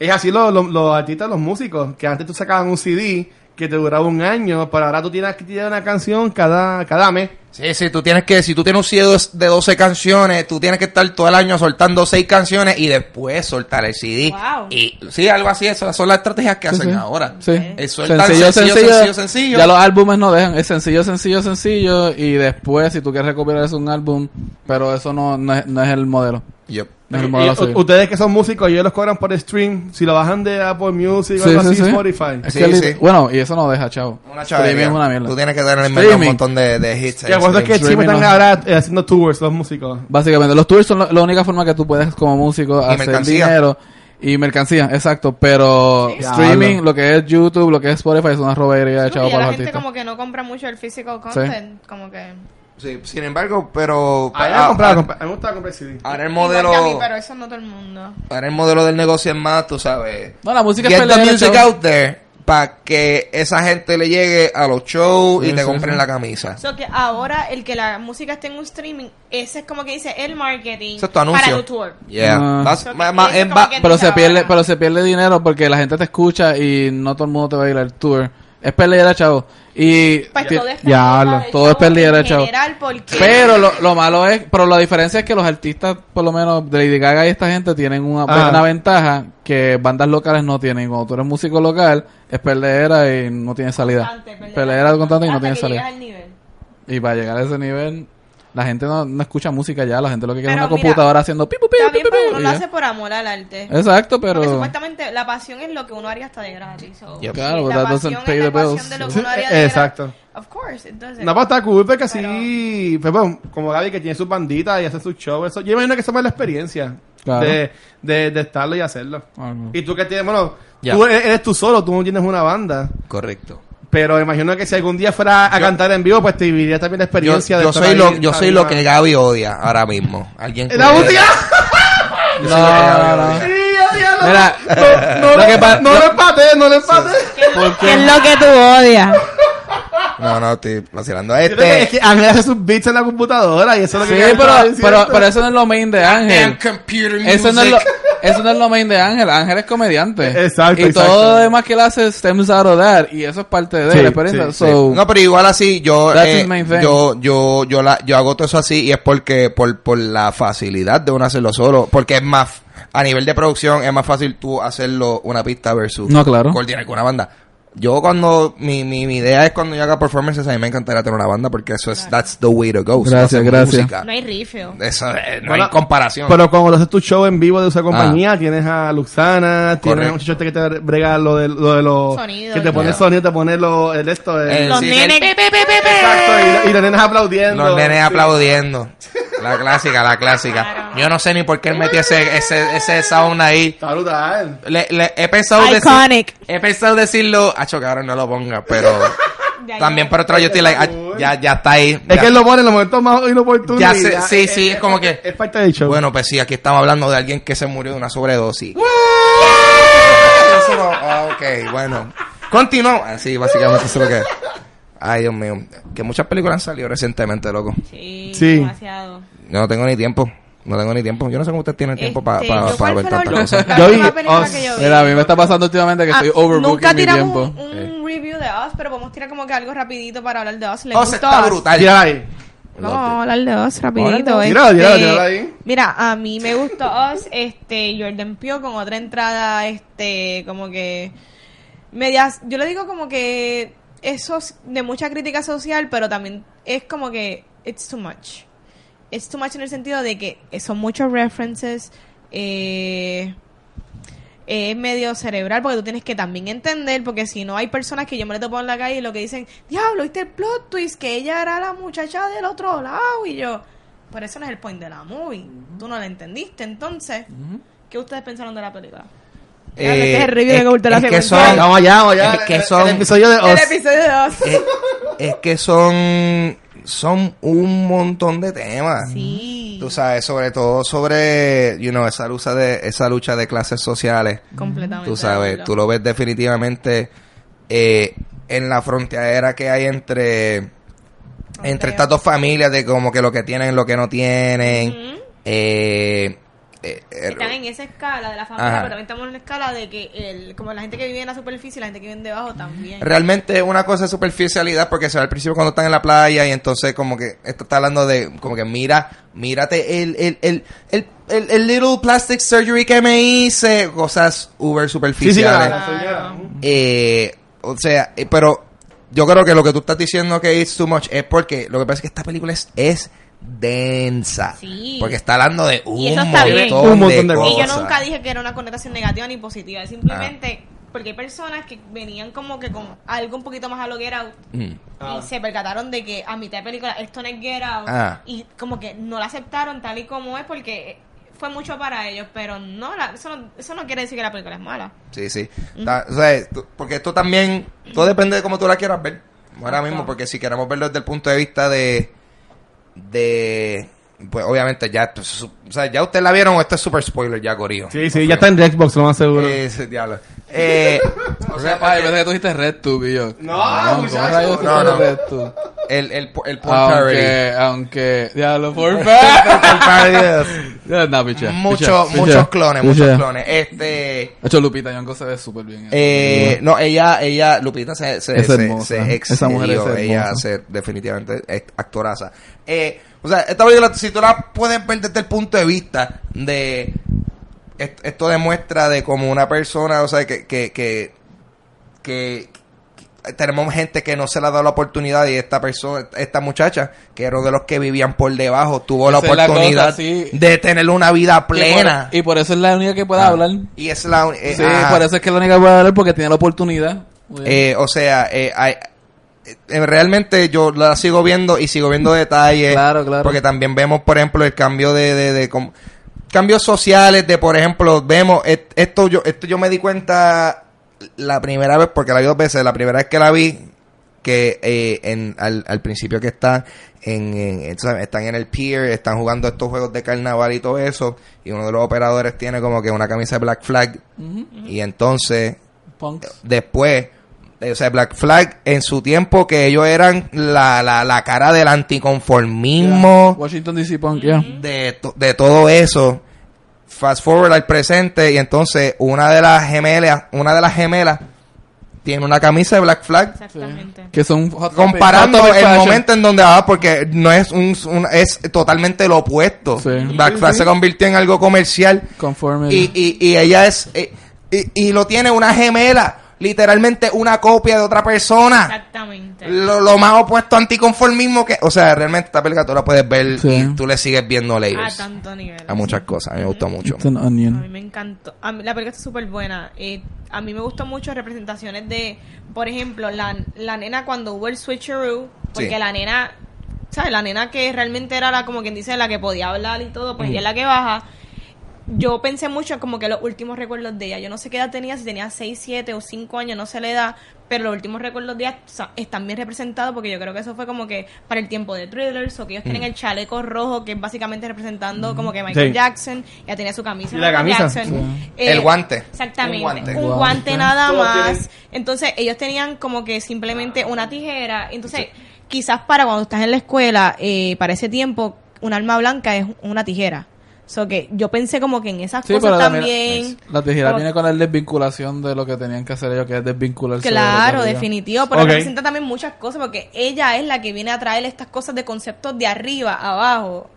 A: Es así los, los, los artistas, los músicos, que antes tú sacaban un CD que te duraba un año, pero ahora tú tienes que tirar una canción cada, cada mes.
C: Sí, sí, tú tienes que, si tú tienes un CD de 12 canciones, tú tienes que estar todo el año soltando 6 canciones y después soltar el CD.
B: Wow.
C: Y sí, algo así, esas son las estrategias que
D: Sí,
C: hacen
D: sí.
C: ahora.
D: Sí.
C: Eh, sueltan sencillo, sencillo, sencillo.
D: Ya los álbumes no dejan. Es sencillo, sencillo, sencillo. Y después, si tú quieres recuperar, es un álbum. Pero eso no, no, es, no es el modelo.
C: Yep.
D: Es
A: Y- ustedes que son músicos, ellos los cobran por stream. Si lo bajan de Apple Music o algo
D: sí,
A: así,
D: sí.
A: Spotify.
D: Es
C: Sí,
D: que. Bueno, y eso no deja, chavo.
C: Una
D: es una mierda.
C: Tú tienes que tener en medio un montón de, de hits.
A: Que acuerdo que
D: Streaming
A: siempre están
D: no.
A: ahora eh, haciendo tours los músicos.
D: Básicamente, los tours son la, la única forma que tú puedes como músico hacer
C: mercancía.
D: dinero. Y mercancía, exacto. Pero
A: Sí.
D: streaming, lo que es YouTube, lo que es Spotify, es una robería de chavo para
B: la
D: los
B: gente
D: artistas.
B: como que no compra mucho el physical content. Como que...
C: Sí, sin embargo, pero...
A: A mí me
C: ah,
A: compraba-
C: ah,
A: compra- a mí me gustaba comprar CD.
C: Ahora el modelo...
B: a mí, pero eso no todo el mundo.
C: Ahora el modelo del negocio es más, tú sabes...
D: No, la música es
C: Get the
D: pelear,
C: music out there para que esa gente le llegue a los shows
D: Sí,
C: y te
D: sí,
C: compren
D: sí.
C: la camisa.
B: So que ahora el que la música esté en un streaming, ese es como que dice el marketing
C: Eso es tu anuncio.
B: para tu tour.
C: Yeah. Vas-
B: So que
C: ma- ma-
B: eso
C: en
B: como
C: ba-
B: que-
D: Pero se
B: Ahora.
D: pierde, pero se pierde dinero porque la gente te escucha y no todo el mundo te va a ir al tour. Es pelear, chavo. Y
B: Pues
D: ti-
B: todo es
A: Ya, lo-
B: de
D: todo es
B: en
D: chavo.
B: porque
D: Pero lo, lo malo es, pero la diferencia es que los artistas, por lo menos de Lady Gaga y esta gente, tienen una,
A: Ah.
D: una ventaja que bandas locales no tienen. Cuando tú eres músico local, es perdedera y no tienes salida.
B: Perdedera
D: constante y no
B: llegas
D: salida. Y para llegar a ese nivel, la gente no, no escucha música ya, la gente lo que quiere es
B: Pero
D: una
B: mira,
D: computadora haciendo pipu, pipu,
B: bien,
D: pipu,
B: pero
D: pipu,
B: uno lo hace por amor al arte.
D: Exacto, pero...
B: Porque supuestamente la pasión es lo que uno haría hasta de gratis. so,
C: Yep.
D: Claro,
B: la pasión
D: doesn't pay
B: es
D: the
B: la pasión
D: bills.
B: de lo que uno haría de gratis.
A: exacto.
B: Of course, entonces.
A: No, pues está cool porque así,
B: Pero-
A: pues, bueno, como Gaby que tiene sus banditas y hace sus shows, eso, yo imagino que eso es la experiencia
D: Claro.
A: de, de, de estarlo y hacerlo.
D: Ah, no.
A: Y tú que tienes, bueno,
C: Ya.
A: tú eres, eres tú solo, tú no tienes una banda,
C: Correcto.
A: Pero imagino que si algún día fuera a
C: Yo-
A: cantar en vivo, pues te viviría también la
C: Yo,
A: experiencia de
C: yo
A: estar
C: soy lo, yo soy lo que Gaby odia ahora mismo. Alguien
A: ¡La música!
C: Yo soy lo que Gaby
D: No, no.
C: odia.
A: Sí.
D: Mira,
A: no, no,
D: lo que
A: no
D: lo-
A: le empate, no le empate.
B: ¿Qué es lo que tú odias?
C: No, no, estoy vacilando.
A: Yo que Es
C: Este.
A: que Ángel hace sus beats en la computadora y eso es lo
D: Sí,
A: que Gaby
D: pero, pero, pero eso no es lo main de Ángel. Eso no, es lo,
C: music.
D: Eso no es lo main de Ángel. Ángel es comediante.
A: Exacto,
D: Y
A: exacto.
D: todo lo demás que él hace stems out of that. Y eso es parte de
A: Sí,
D: la experiencia.
A: sí,
D: So,
C: No, pero igual así, yo, eh, yo, yo, yo, la, yo hago todo eso así y es porque, por, por la facilidad de uno hacerlo solo, porque es más, a nivel de producción, es más fácil tú hacerlo una pista versus
D: No, claro.
C: coordinar con una banda. Yo cuando, mi, mi, mi idea es cuando yo haga performances, a mí me encantaría tener una banda porque eso es, that's the way to go.
D: Gracias, gracias.
C: música.
B: No hay rifio.
C: Eso, eh, no
A: Bueno,
C: hay comparación.
A: Pero cuando haces tu show en vivo de esa compañía, tienes a Luxana, tienes a un
C: Correcto.
A: chichote que te brega lo de, lo de los...
B: Sonido,
A: que te pone sonido, te pone lo, el esto, el-
C: Eh,
B: Los
C: sí,
B: nenes.
C: el-
B: pe, pe, pe, pe, pe.
A: Exacto, y, y los nenes aplaudiendo.
C: Los nenes
A: Sí.
C: aplaudiendo. La clásica, la clásica. Yo no sé ni por qué él metió ese, ese, ese sound ahí.
A: Está brutal.
C: Le, le- he pensado
B: Iconic.
C: decir, he pensado decirlo, a chocar no lo ponga, pero
B: Ya,
C: también por otro lado yo estoy like, ah, ya, ya está ahí.
A: Es que él lo pone en los momentos más inoportunos.
C: Ya sé, sí, sí, es como que-
A: Es parte del show.
C: Bueno, pues sí, aquí estamos hablando de alguien que se murió de una sobredosis. Eso no- ah, ok, bueno. Continuamos. Así, básicamente eso es lo que... Ay, Dios mío. Que muchas películas han salido recientemente, loco.
B: Sí,
A: Sí.
B: demasiado.
C: Yo no tengo ni tiempo. No tengo ni tiempo. Yo no sé cómo ustedes tienen tiempo para
B: Este, ¿yo cuál
C: ver cosas.
B: la
A: Yo vi?
D: Mira, a mí me está pasando últimamente que
B: Ah,
D: estoy overbooking
B: Nunca
D: mi
B: tiramos
D: tiempo.
B: un, un review de Us, pero vamos a tirar como que algo rapidito para hablar de Us. ¿Les
C: Oh,
B: gustó
C: se está
B: Us?
C: brutal.
A: Tira ahí.
B: Vamos a hablar de Us rapidito. Este,
A: tírala, tírala, tírala ahí.
B: Mira, a mí me gustó Us, este, Jordan Peele con otra entrada, este, como que medias, yo le digo como que eso es de mucha crítica social, pero también es como que it's too much. It's too much en el sentido de que son muchos references, eh, es medio cerebral porque tú tienes que también entender porque si no hay personas que yo me le topo en la calle y lo que dicen diablo viste el plot twist que ella era la muchacha del otro lado y yo pero eso no es el point de la movie tú no la entendiste entonces ¿qué ustedes pensaron de la película? Ya, este es el de la
C: es que son,
A: Vamos allá, vamos allá.
C: Es que
A: El-
C: son-
A: El episodio de
B: el
A: Us.
B: episodio de dos
C: es, es que son son un montón de temas.
B: sí
C: Tú sabes, sobre todo sobre, you know, esa lucha de esa lucha de clases sociales.
B: completamente
C: Tú sabes, tú lo ves definitivamente eh, en la frontera que hay entre entre estas dos familias de como que lo que tienen, lo que no tienen. Eh, eh,
B: están en esa escala de la familia,
C: Ajá.
B: pero también estamos en la escala de que el, como la gente que vive en la superficie y la gente que vive debajo también.
C: Realmente es una cosa de superficialidad porque se ve al principio cuando están en la playa y entonces como que esto está hablando de como que mira, mírate el, el, el, el, el, el little plastic surgery que me hice, cosas uber
A: Sí, sí,
C: superficiales. Eh, o sea, eh, pero yo creo que lo que tú estás diciendo que it's too much es porque lo que pasa es que esta película es, es densa.
B: Sí.
C: Porque está hablando de un,
B: Y eso está bien.
C: montón,
A: Un montón de
C: de
A: cosas.
B: Y yo nunca dije que era una connotación negativa ni positiva, es simplemente
C: Ah.
B: porque hay personas que venían como que con algo un poquito más a lo Get Out
C: Mm.
B: y se percataron de que a mitad de película esto no es Get Out
C: Ah.
B: y como que no la aceptaron tal y como es porque fue mucho para ellos, pero no, la- eso no, eso no quiere decir que la película es mala.
C: Sí, sí. Ta- o sea, porque esto también, todo depende de cómo tú la quieras ver. Ahora mismo, porque si queremos verlo desde el punto de vista de, de, pues obviamente ya, esto es su- o sea, ya ustedes la vieron o esto es super spoiler ya, Corillo.
A: Sí, sí, ya está en Xbox, lo más seguro.
C: Ese diablo. Eh, o sea,
D: pensé que tú dijiste RedTube y yo.
A: No,
D: ¿cómo
A: muchacho,
D: rayos
C: no, no.
D: RedTube?
C: el, el, el porn.
D: Aunque, aunque, diablo, por
C: El
D: favor. Ya, No, pichea,
C: Muchos,
D: pichea,
C: muchos
D: pichea,
C: clones,
D: pichea.
C: muchos clones. Este,
D: De hecho, Lupita Nyong'o se ve súper bien.
C: Eh, no, ella, ella, Lupita se, se,
D: Es
C: se- se
D: Esa mujer es
C: ella hace definitivamente es actoraza. Eh, o sea, esta película, si tú la puedes ver desde el punto de vista de est- esto demuestra de como una persona, o sea, que, que, que- que tenemos gente que no se le ha dado la oportunidad y esta persona, esta muchacha, que era uno de los que vivían por debajo, tuvo la
D: Esa es la
C: oportunidad
D: cosa, sí.
C: de tener una vida
D: Y por-
C: plena.
D: Y por, eso es la única que puede
C: Ah.
D: hablar.
C: Y es la, eh,
D: Sí, por eso es que es la única que puede hablar porque tiene la oportunidad.
C: Eh, o sea, eh, hay- eh, realmente yo la sigo viendo y sigo viendo detalles.
D: Claro, claro.
C: Porque también vemos, por ejemplo, el cambio de, de, cambios sociales, de por ejemplo, vemos, esto yo, esto yo me di cuenta la primera vez, porque la vi dos veces, la primera vez que la vi, que eh, en, al, al principio que están en, están en el pier, están jugando estos juegos de carnaval y todo eso, y uno de los operadores tiene como que una camisa de Black Flag, y entonces
D: Punks.
C: después, eh, o sea, Black Flag en su tiempo que ellos eran la, la, la cara del anticonformismo,
D: Washington DC Punk, ya.
C: de, to- de todo eso. Fast forward al presente y entonces una de las gemelas, una de las gemelas tiene una camisa de Black Flag
B: Exactamente.
D: Que son hot
C: comparando
D: topic- hot topic
C: el
D: fashion.
C: momento en donde va porque no es un, un- es totalmente lo opuesto.
D: Sí.
C: Black Flag se convirtió en algo comercial
D: Conforme.
C: y, y, y ella es eh, y, y lo tiene una gemela literalmente una copia de otra persona.
B: Exactamente.
C: Lo, lo más opuesto a anticonformismo que, o sea, realmente esta película tú la puedes ver
D: Sí.
C: y tú le sigues viendo
B: A
C: layers
B: tanto nivel.
C: a muchas cosas. A mí me gustó mucho.
D: It's an
B: A mí me encantó. A mí- la película está súper buena. Eh, a mí me gustó mucho representaciones de, por ejemplo, la, la nena cuando hubo el switcheroo, porque
C: Sí.
B: la nena, ¿sabes? La nena que realmente era la, como quien dice, la que podía hablar y todo, pues ella es la que baja. Yo pensé mucho en como que los últimos recuerdos de ella. Yo no sé qué edad tenía, si tenía 6, 7 o 5 años, no sé la edad, pero los últimos recuerdos de ella están bien representados porque yo creo que eso fue como que para el tiempo de thrillers o que ellos tienen el chaleco rojo que es básicamente representando como que Michael
A: Sí.
B: Jackson, ya tenía su camisa.
A: La
B: Michael
A: camisa.
B: Jackson.
D: Sí.
B: Eh,
C: El guante.
B: Exactamente.
C: Un guante.
B: Un
D: Guante.
B: nada más. Entonces, ellos tenían como que simplemente una tijera. Entonces, quizás para cuando estás en la escuela, eh, para ese tiempo, un arma blanca es una tijera. So que yo pensé como que en esas
D: Sí,
B: cosas
D: pero también-
B: también.
D: La tijera viene con la desvinculación de lo que tenían que hacer ellos, que es desvincularse.
B: Claro, definitivo, pero
A: Ok.
B: representa también muchas cosas porque ella es la que viene a traer estas cosas de conceptos de arriba a abajo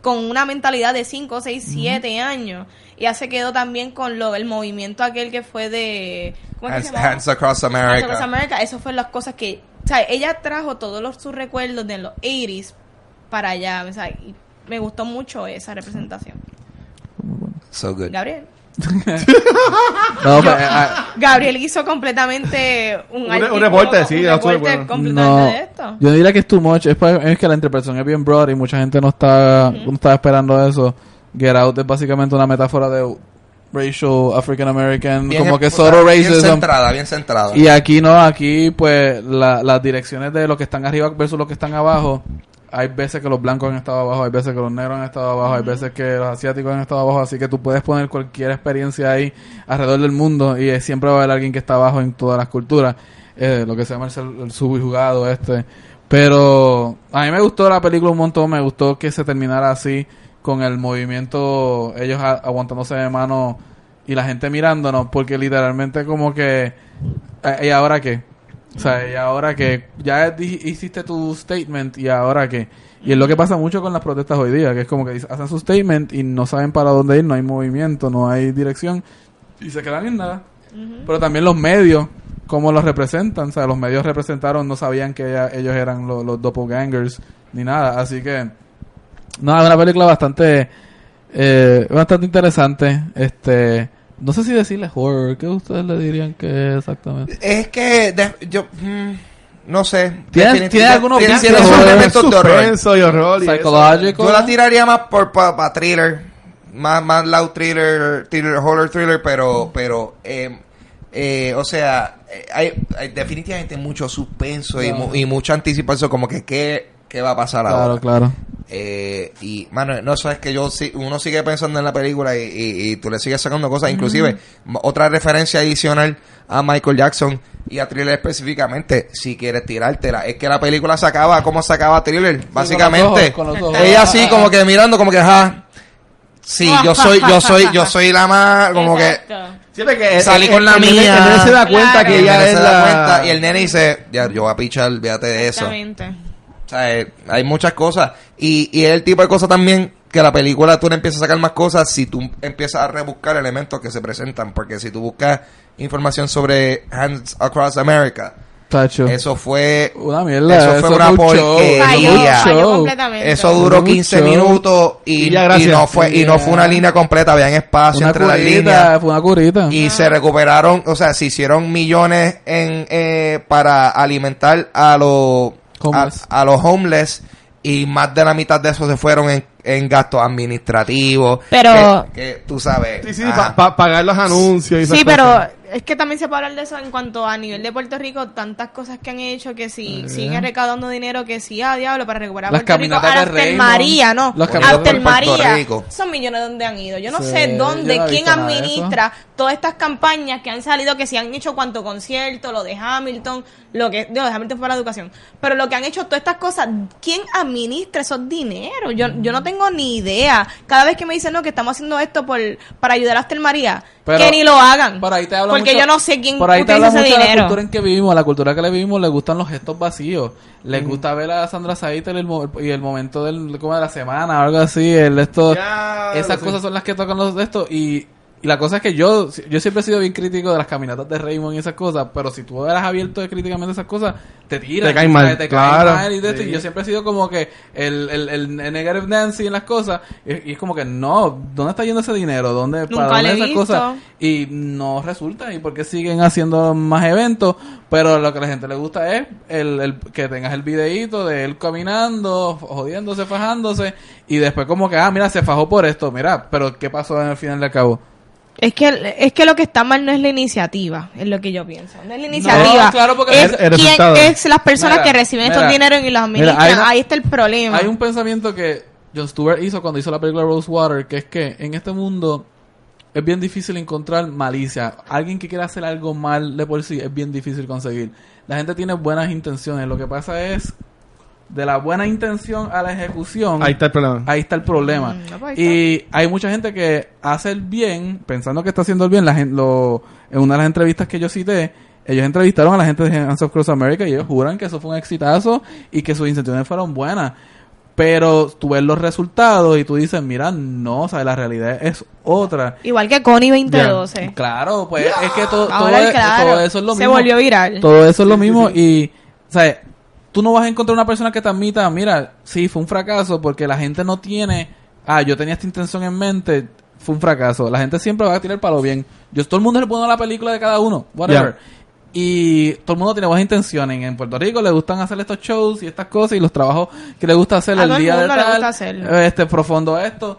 B: con una mentalidad de 5, 6, 7 años. Y ya se quedó también con lo el movimiento aquel que fue de ¿cómo es que
C: Hands,
B: se llama?
C: Hands Across
B: Hands
C: America.
B: Across America, eso fue las cosas que, o sea, ella trajo todos los, sus recuerdos de los 80s para allá, o sea, y me gustó mucho esa representación.
C: So good.
B: Gabriel.
D: No, pues, ah,
B: Gabriel hizo completamente un,
A: Un- reporte, sí,
B: un reporte
A: bueno.
B: completamente
D: no,
B: de esto.
D: yo diría que es too much. Es, que la interpretación es bien broad y mucha gente no está, no está esperando eso. Get Out es básicamente una metáfora de racial African American,
C: Bien,
D: como que solo
C: Bien
D: racism.
C: centrada, bien centrada.
D: Y aquí no, aquí pues la- las direcciones de los que están arriba versus los que están abajo. Hay veces que los blancos han estado abajo, hay veces que los negros han estado abajo, hay veces que los asiáticos han estado abajo, así que tú puedes poner cualquier experiencia ahí alrededor del mundo y eh, siempre va a haber alguien que está abajo en todas las culturas, eh, lo que se llama el, el subjugado este. Pero a mí me gustó la película un montón, me gustó que se terminara así con el movimiento, ellos aguantándose de mano y la gente mirándonos, porque literalmente como que, eh, ¿y ahora qué? O sea, y ahora que ya hiciste tu statement y ahora qué? Y es lo que pasa mucho con las protestas hoy día, que es como que hacen su statement y no saben para dónde ir, no hay movimiento, no hay dirección y se quedan en nada. Pero también los medios, cómo los representan, o sea, los medios representaron, no sabían que ella- ellos eran lo- los doppelgangers ni nada, así que no, es una película bastante eh, bastante interesante, este no sé si decirle horror, ¿qué ustedes le dirían que es exactamente?
C: Es que de- yo mm, no sé.
D: ¿Tienes-
C: Definitivamente-
D: tienes algunos
C: tiene- tiene
D: de horror?
C: elementos de horror.
A: Suspenso y horror. y.
D: Psychological.
C: Yo la tiraría más por para thriller, más más loud thriller, thriller horror thriller, pero pero eh, eh, o sea, hay, hay definitivamente mucho suspenso y, mu- y mucha anticipación como que qué qué va a pasar
D: Claro,
C: ahora.
D: claro.
C: Eh, y, mano, no sabes que yo sí- uno sigue pensando en la película y, y- y tú le sigues sacando cosas. Inclusive, otra referencia adicional a Michael Jackson y a Thriller específicamente, si quieres tirártela. Es que la película se acaba como se acaba Thriller, básicamente.
D: con los ojos, con los ojos.
C: Ella así como que mirando, como que, ajá. Sí, yo soy, yo soy, yo soy la más, como que... Salí
A: el-
C: con la
A: el nene-
C: mía.
A: El nene se da cuenta
B: Claro.
A: que
C: Y el
A: ella
C: nene
A: es
C: se da cuenta y el nene dice, ya, yo voy a pichar, fíjate de eso.
B: Exactamente.
C: O sea, eh, hay muchas cosas. Y, y es el tipo de cosas también que la película tú le empiezas a sacar más cosas si tú empiezas a rebuscar elementos que se presentan. Porque si tú buscas información sobre Hands Across America,
D: Tacho.
C: eso fue...
D: Una mierda.
C: Eso fue una porquería. Eso duró
D: Mucho.
C: 15 minutos y,
A: Y ya,
C: y
A: gracias.
C: no fue y no fue una línea completa, habían espacio
D: Una
C: entre las líneas.
D: curita, fue una curita.
C: Y se recuperaron, o sea, se hicieron millones en eh, para alimentar a los a,
D: Homeless.
C: a los homeless y más de la mitad de eso se fueron en, en gastos administrativos.
B: Pero-
C: que, que tú sabes.
A: Sí, pagar los anuncios y
B: Sí,
A: cosas.
B: Es que también se puede hablar de eso en cuanto a nivel de Puerto Rico, tantas cosas que han hecho que si siguen recaudando dinero, que si, ah, diablo, para recuperar
D: Las
B: Puerto Rico,
D: caminatas de
B: hasta el
D: Raymond.
B: María, ¿no?
D: Las
C: caminatas
B: María.
C: Rico.
B: Son millones donde han ido. Yo no
D: Sí,
B: sé dónde, quién
D: de
B: administra todas estas campañas que han salido, que si han hecho cuánto concierto, lo de Hamilton, lo que, digo, de Hamilton fue para la educación, pero lo que han hecho todas estas cosas, ¿quién administra esos dineros? Yo, yo no tengo ni idea. Cada vez que me dicen, no, que estamos haciendo esto por, para ayudar hasta el María,
D: Pero
B: que ni lo hagan.
D: Por ahí te habla
B: porque
D: mucho-
B: yo no sé quién
D: por ahí te habla
B: ese
D: mucho de la cultura en que vivimos, la cultura que le vivimos, le gustan los gestos vacíos. Les gusta ver a Sandra Saiter el mo- y el momento del como de la semana o algo así, el esto
A: Ya,
D: esas
A: sí.
D: cosas son las que tocan los de esto y Y la cosa es que yo, yo siempre he sido bien crítico de las caminatas de Raymond y esas cosas, pero si tú eras abierto de críticamente esas cosas, te tiran.
A: Te caen mal,
D: Te
A: claro.
D: caen mal y, de esto, y
A: Sí.
D: yo siempre he sido como que el, el, el negative Nancy en las cosas. Y, y es como que no, ¿dónde está yendo ese dinero? ¿Dónde,
B: Nunca
D: para dónde esas cosas? Y no resulta. ¿Y por qué siguen haciendo más eventos? Pero lo que a la gente le gusta es el, el que tengas el videíto de él caminando, jodiéndose, fajándose. Y después como que, ah, mira, se fajó por esto. Mira, pero ¿qué pasó en el final del cabo?
B: Es que, es que lo que está mal no es la iniciativa, es lo que yo pienso. No es la iniciativa.
D: claro, porque
B: es,
A: el- el
B: quién- es las personas
D: Mira,
B: que reciben
D: mira,
B: estos dineros y los administran.
D: mira, hay una-
B: Ahí está el problema.
D: Hay un pensamiento que Jon Stewart hizo cuando hizo la película Rosewater, que es que en este mundo es bien difícil encontrar malicia. Alguien que quiera hacer algo mal de por sí es bien difícil conseguir. La gente tiene buenas intenciones. Lo que pasa es de la buena intención a la ejecución.
A: Ahí está el problema.
D: Ahí está el problema.
B: Mm, no, pues
D: y hay mucha gente que hace el bien, pensando que está haciendo el bien. La gente, lo, en una de las entrevistas que yo cité, ellos entrevistaron a la gente de Hands of Cross America y ellos juran que eso fue un exitazo y que sus intenciones fueron buenas. Pero tú ves los resultados y tú dices, mira, no, o sea, la realidad es otra.
B: Igual que Connie 2012.
D: Claro, pues es que todo, todo,
B: Ahora,
D: es-
B: claro,
D: todo eso es lo
B: se
D: mismo.
B: volvió viral.
D: Todo eso es lo mismo y, o sea, tú no vas a encontrar una persona que te admita, mira, sí, fue un fracaso porque la gente no tiene, ah, yo tenía esta intención en mente, fue un fracaso. La gente siempre va a tirar para lo bien. Yo, todo el mundo le pone la película de cada uno, whatever. Y todo el mundo tiene buenas intenciones. En Puerto Rico le gustan hacer estos shows y estas cosas y los trabajos que le gusta hacer
B: A
D: el día de tal, este profundo esto.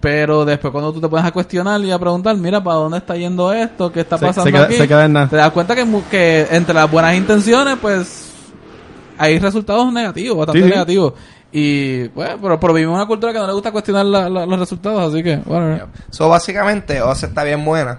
D: Pero después cuando tú te pones a cuestionar y a preguntar, mira, ¿para dónde está yendo esto? ¿Qué está pasando
A: se queda-
D: aquí?
A: se queda en nada.
D: Te das cuenta que, mu- que entre las buenas intenciones, pues, hay resultados negativos, bastante
A: Sí, sí.
D: negativos. Y, pues, pero, pero vivimos en una cultura que no le gusta cuestionar la- la- los resultados, así que, whatever.
C: So, básicamente, Oz está bien buena.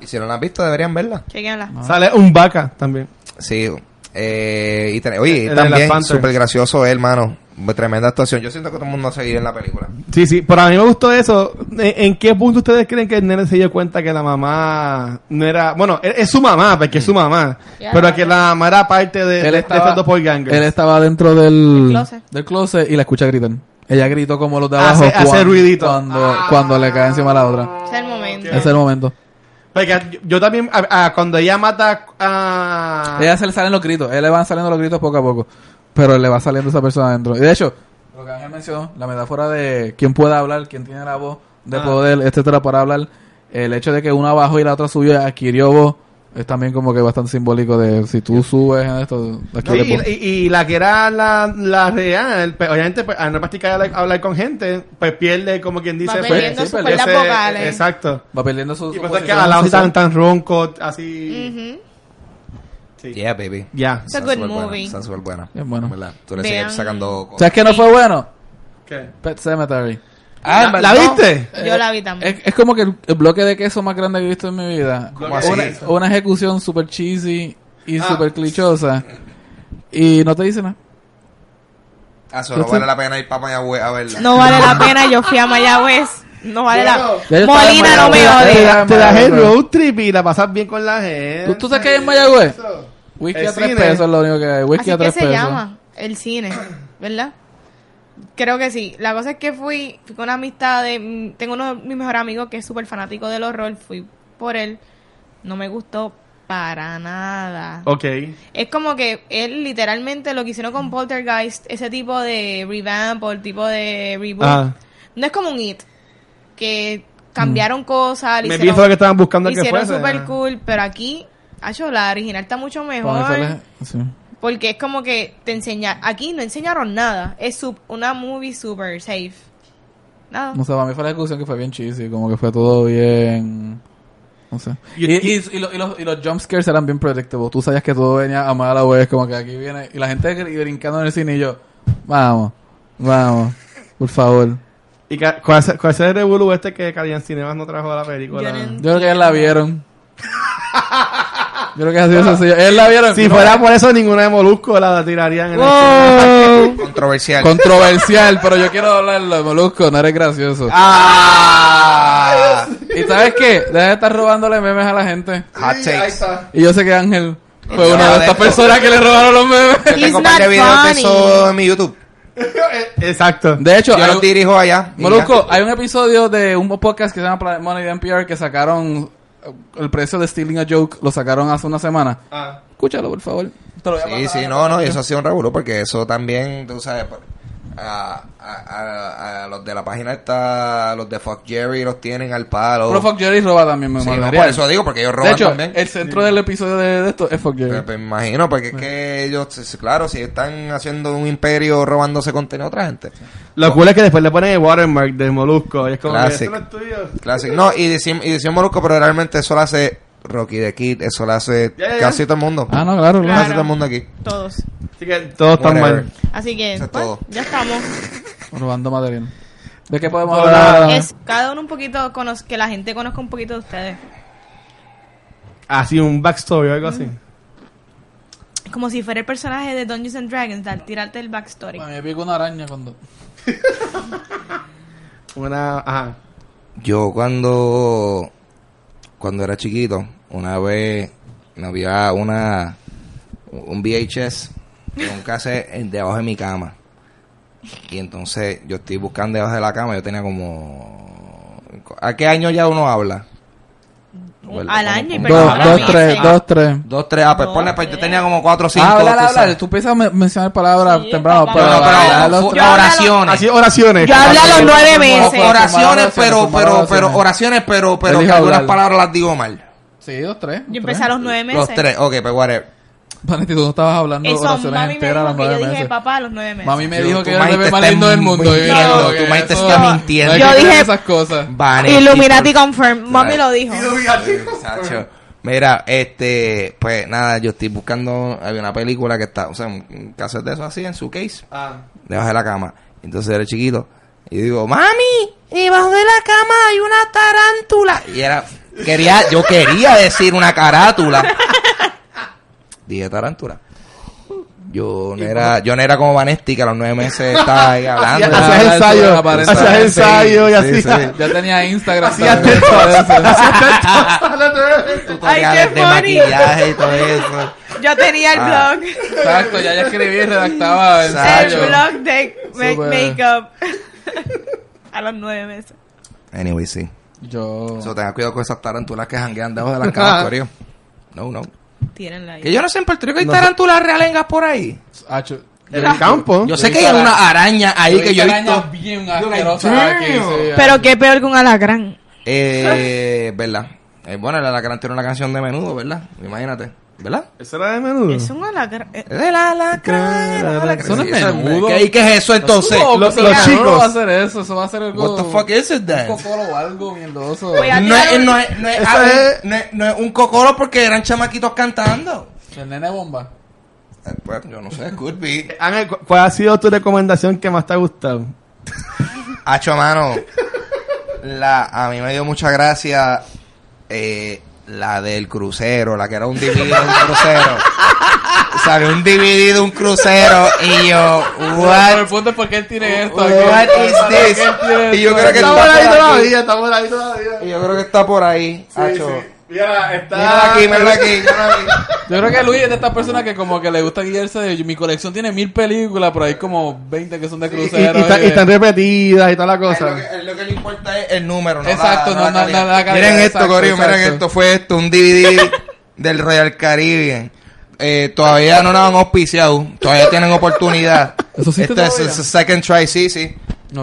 C: Y si no la han visto, deberían verla.
B: Chequénala.
A: Sale un vaca también.
C: Sí. Eh, y, te- oye,
A: El
C: también
A: Panther.
C: súper gracioso él, hermano. Tremenda actuación. Yo siento que todo el mundo va a seguir en la película.
A: Sí, sí, pero a mí me gustó eso. ¿En, en qué punto ustedes creen que el nene se dio cuenta que la mamá no era... Bueno, es, es su mamá, porque es su mamá. Pero que la mamá era parte de, estos doppelgangers.
D: él estaba dentro del,
B: Del closet.
D: del closet y la escucha gritar. Ella gritó como los de abajo
A: hace
D: cuando,
A: ruidito.
D: cuando, cuando le cae encima a la otra.
B: Ese es el momento.
D: Es el momento.
A: Porque yo, yo también, a- a- cuando ella mata a...
D: Ella se le salen los gritos. Él le van saliendo los gritos poco a poco. Pero le va saliendo esa persona adentro. Y de hecho, lo que Ángel mencionó, la metáfora de quién puede hablar, quién tiene la voz de
A: Ah.
D: poder, etcétera, para hablar. El hecho de que una bajó y la otra subió adquirió voz. Es también como que bastante simbólico de si tú subes en esto,
A: No, y,
D: voz.
A: y- y la que era la, la real, pues, obviamente, pues, al no practicar hablar, hablar con gente, pues pierde, como quien dice,
B: Va
A: pues,
B: perdiendo
D: sí,
B: sus
A: ese-
B: vocales.
A: Exacto.
D: Va perdiendo su,
A: Y pues es que
D: posición
A: al lado
D: social.
A: tan, tan ronco, así. Sí.
C: Yeah, baby.
A: Ya.
B: It's a
C: Está
B: good movie.
C: Está súper buena.
D: Bien bueno.
C: Verdad. Tú le sigues sacando.
D: ¿Sabes qué no fue bueno?
A: ¿Qué?
D: Pet Cemetery.
C: Ah,
A: ¿La, ¿la viste?
B: Yo la vi también.
D: Es, es como que el, el bloque de queso más grande que he visto en mi vida.
C: ¿Cómo así?
D: Una, una ejecución super cheesy y
A: Ah.
D: super clichosa. Y no te dice nada.
C: Ah, eso no vale la pena ir para Mayagüez a verla.
B: No vale la pena, yo fui a Mayagüez. No vale la
D: estaba en
B: Molina no me odia.
A: te das el road trip y la pasas bien con la gente.
D: ¿Tú, tú sabes qué hay en Mayagüez?
A: Eso.
D: Whisky
A: El
D: a tres
A: cine.
D: pesos es lo único que hay. Whisky
B: Así
D: a
B: que
D: tres
B: se
D: pesos.
B: llama el cine, ¿verdad? Creo que sí. La cosa es que fui, fui con una amistad de... mm, Tengo uno de mis mejores amigos que es súper fanático del horror. Fui por él. No me gustó para nada.
A: Ok.
B: Es como que él literalmente lo que hicieron con Poltergeist, ese tipo de revamp o el tipo de reboot,
A: Ah.
B: no es como un It, que cambiaron cosas, le
A: Me
B: hicieron-
A: pienso lo que estaban buscando que
B: hicieron
A: fuese.
B: super cool, pero aquí, hecho, la original está mucho mejor.
D: sí.
B: Porque es como que te enseña, aquí no enseñaron nada, es sup- una movie super safe. Nada.
D: No sé, para mí fue la ejecución que fue bien cheesy. Como que fue todo bien... No sé.
A: Y-
D: Y, y, y lo- y los, y los jump scares eran bien predictable. Tú sabías que todo venía a mala vez. Como que aquí viene... Y la gente brincando en el cine y yo... Vamos. Vamos. Por favor.
A: ¿Y cuál es, cuál es el revolú este que Carian Cinemas no trajo a la película?
B: Yo no-
D: Yo creo que ellos la vieron. Yo creo que así de sencillo. Ellos la vieron.
A: Si
D: No,
A: fuera por eso, ninguna de Molusco la tirarían en el.
C: Controversial.
D: Controversial, pero yo quiero hablarlo de Molusco, no eres gracioso.
C: Ah.
D: ¿Y sabes qué? Deja de estar robándole memes a la gente.
A: Ahí está.
D: Y yo sé que Ángel fue una de estas personas que le robaron los memes.
C: Yo tengo un par de videos de eso en mi YouTube.
A: Exacto.
D: De hecho,
C: Yo los dirijo allá.
D: Molusco, hay un episodio de un podcast que se llama Planet Money de NPR que sacaron eh, el precio de Stealing a Joke, lo sacaron hace una semana.
A: Ah.
D: Escúchalo, por favor. Te lo voy a
C: ya. Sí, sí, no, no, y eso ha sido un revuelo porque eso también, tú sabes, a, a, los de la página está, los de Fuck Jerry los tienen al palo.
D: Pero Fuck Jerry roba también, me
C: Sí, no, por eso digo, porque ellos
D: De
C: roban
D: hecho,
C: también.
D: el centro del episodio de, de esto es Fuck Jerry.
C: Pues, pues, me imagino, porque es que ellos, claro, si están haciendo un imperio robándose contenido a otra gente.
A: Lo cool es que después le ponen el watermark de Molusco. Y es como
C: Classic.
A: que no es tuyo.
C: Clásico. No, y decimos, y decimos Molusco, pero realmente eso lo hace Rocky the Kid, eso lo hace
A: Ya, ya, ya.
C: casi todo el mundo.
D: Ah, no, claro,
C: Casi
D: claro.
C: todo el mundo aquí.
B: Todos.
A: Así que todos están mal.
B: Así que,
C: Eso es
B: pues,
C: todo.
B: ya estamos.
D: Robando material. ¿De qué podemos
A: Hola.
D: hablar?
B: Es cada uno un poquito, que la gente conozca un poquito de ustedes.
A: Así, un backstory o algo así.
B: Como si fuera el personaje de Dungeons and Dragons, dar, tirarte el backstory.
D: A mí me picó una araña cuando...
A: Una. Ajá.
C: Yo cuando cuando era chiquito, una vez había una un VHS un cassette debajo de mi cama. Y entonces yo estoy buscando debajo de la cama, yo tenía como ¿A qué año ya uno habla?
B: Al año y
C: Dos,
D: tres, dos, tres.
C: Dos, tres, ah, pues
B: Dos,
C: ponle, pues yo tenía como cuatro o cinco.
D: Ah, habla, habla. Tú empiezas a me- mencionar palabras
B: Sí,
D: temprano, pero...
C: Pero,
B: hablo-
C: oraciones.
A: Así, oraciones.
B: Yo hablé a los nueve meses.
C: Oraciones, pero, pero, pero, oraciones, pero, pero, que algunas palabras las digo mal.
D: Sí, dos, tres.
B: Yo empecé a los nueve meses.
C: Los tres, ok, pues whatever.
D: Vanetti, tú no estabas hablando
B: Eso,
D: oraciones
B: mami me
D: enteras a
B: dijo
D: los
B: que yo
D: nueve
B: dije papá a los nueve meses.
D: Mami me
C: Yo-
D: dijo que era el bebé más lindo del mundo. y no,
C: tu mente
D: eso-
C: está mintiendo.
B: Yo dije-
D: esas cosas.
B: Illuminati
C: por-
B: confirm. Mami lo dijo.
C: Sacho. Mira, este, pues nada, yo estoy buscando, había una película que está, o sea, un un cassette de eso así en su case,
A: Ah.
C: debajo de la cama. Entonces era chiquito. Y yo digo, mami, debajo de la cama hay una tarántula. Y era, quería, yo quería decir una carátula. Dije tarántula. Yo no era, yo no era como Vanesti que a los nueve meses estaba ahí hablando.
A: Hacías ensayo. Hacías ensayo y
C: Sí,
A: así.
C: sí.
D: Ya tenía Instagram.
A: Hacía
D: también,
A: texto.
D: por eso.
C: tutoriales
B: qué
C: de maquillaje y todo eso.
B: Yo tenía el
C: Ah.
B: blog.
D: Exacto, ya ya escribí y redactaba
B: El
D: ensayo.
B: blog de makeup. a los nueve meses.
C: Anyway, sí.
D: Yo...
C: So, tenga cuidado con esas tarantulas que janguean debajo de las camas. No, no.
B: Tírenla ahí.
C: Que yo no sé en Puerto Rico hay tarantulas realengas por ahí.
D: Hacho,
A: En el campo.
C: Yo sé que hay una araña ahí que yo he
D: arañas bien asquerosas
C: damn.
D: aquí, sí,
B: Pero qué peor que un alacrán.
C: Eh, ¿verdad? Eh, bueno, el alacrán tiene una canción de menudo, ¿verdad? Imagínate, ¿verdad?
A: Eso era de menudo.
B: Es un alacrán.
C: Es el alacrán.
D: es
C: Sí,
D: menudo.
C: ¿Qué, ¿Y qué es eso entonces?
D: No,
A: los- los chicos.
D: No va a hacer eso, eso va a ser algo...
C: What the fuck is it
D: Un
C: then?
D: cocoro o algo mierdoso.
C: No es,
B: un-
C: no, es, no, es, ah, no, es, no es un cocoro porque eran chamaquitos cantando.
D: El nene bomba.
C: Eh, Pues yo no sé, could be.
A: Ángel, ¿cu- ¿cuál ha sido tu recomendación que más te ha gustado?
C: Hacho, mano. La, a mí me dio mucha gracia eh, la del crucero, la que era un DVD de un crucero. Salió un DVD de un crucero y yo, what,
D: el punto es porque él tiene esto
C: what is this? Y yo creo que está
A: ahí
C: por aquí.
A: todavía, estamos ahí todavía.
C: Y yo creo que está por ahí, Hacho.
A: Mira, está...
C: Aquí, mírala aquí.
D: Yo creo que Luis es de estas personas que como que le gusta guiarse de... Mi colección tiene mil películas, pero hay como 20 que son de
A: Y, y-
D: cruceros.
A: y está- y
D: de-
A: están repetidas y toda la
C: Ay, Lo
A: cosa.
C: que, lo que le importa es el número, no
D: Exacto,
C: la,
D: no, la calidad,
C: Miren esto,
D: exacto,
C: Corillo, miren esto. Fue esto, un DVD del Royal Caribbean. Eh, todavía no nos han auspiciado. Todavía tienen oportunidad.
D: ¿Eso
C: Este es el second try, sí, sí.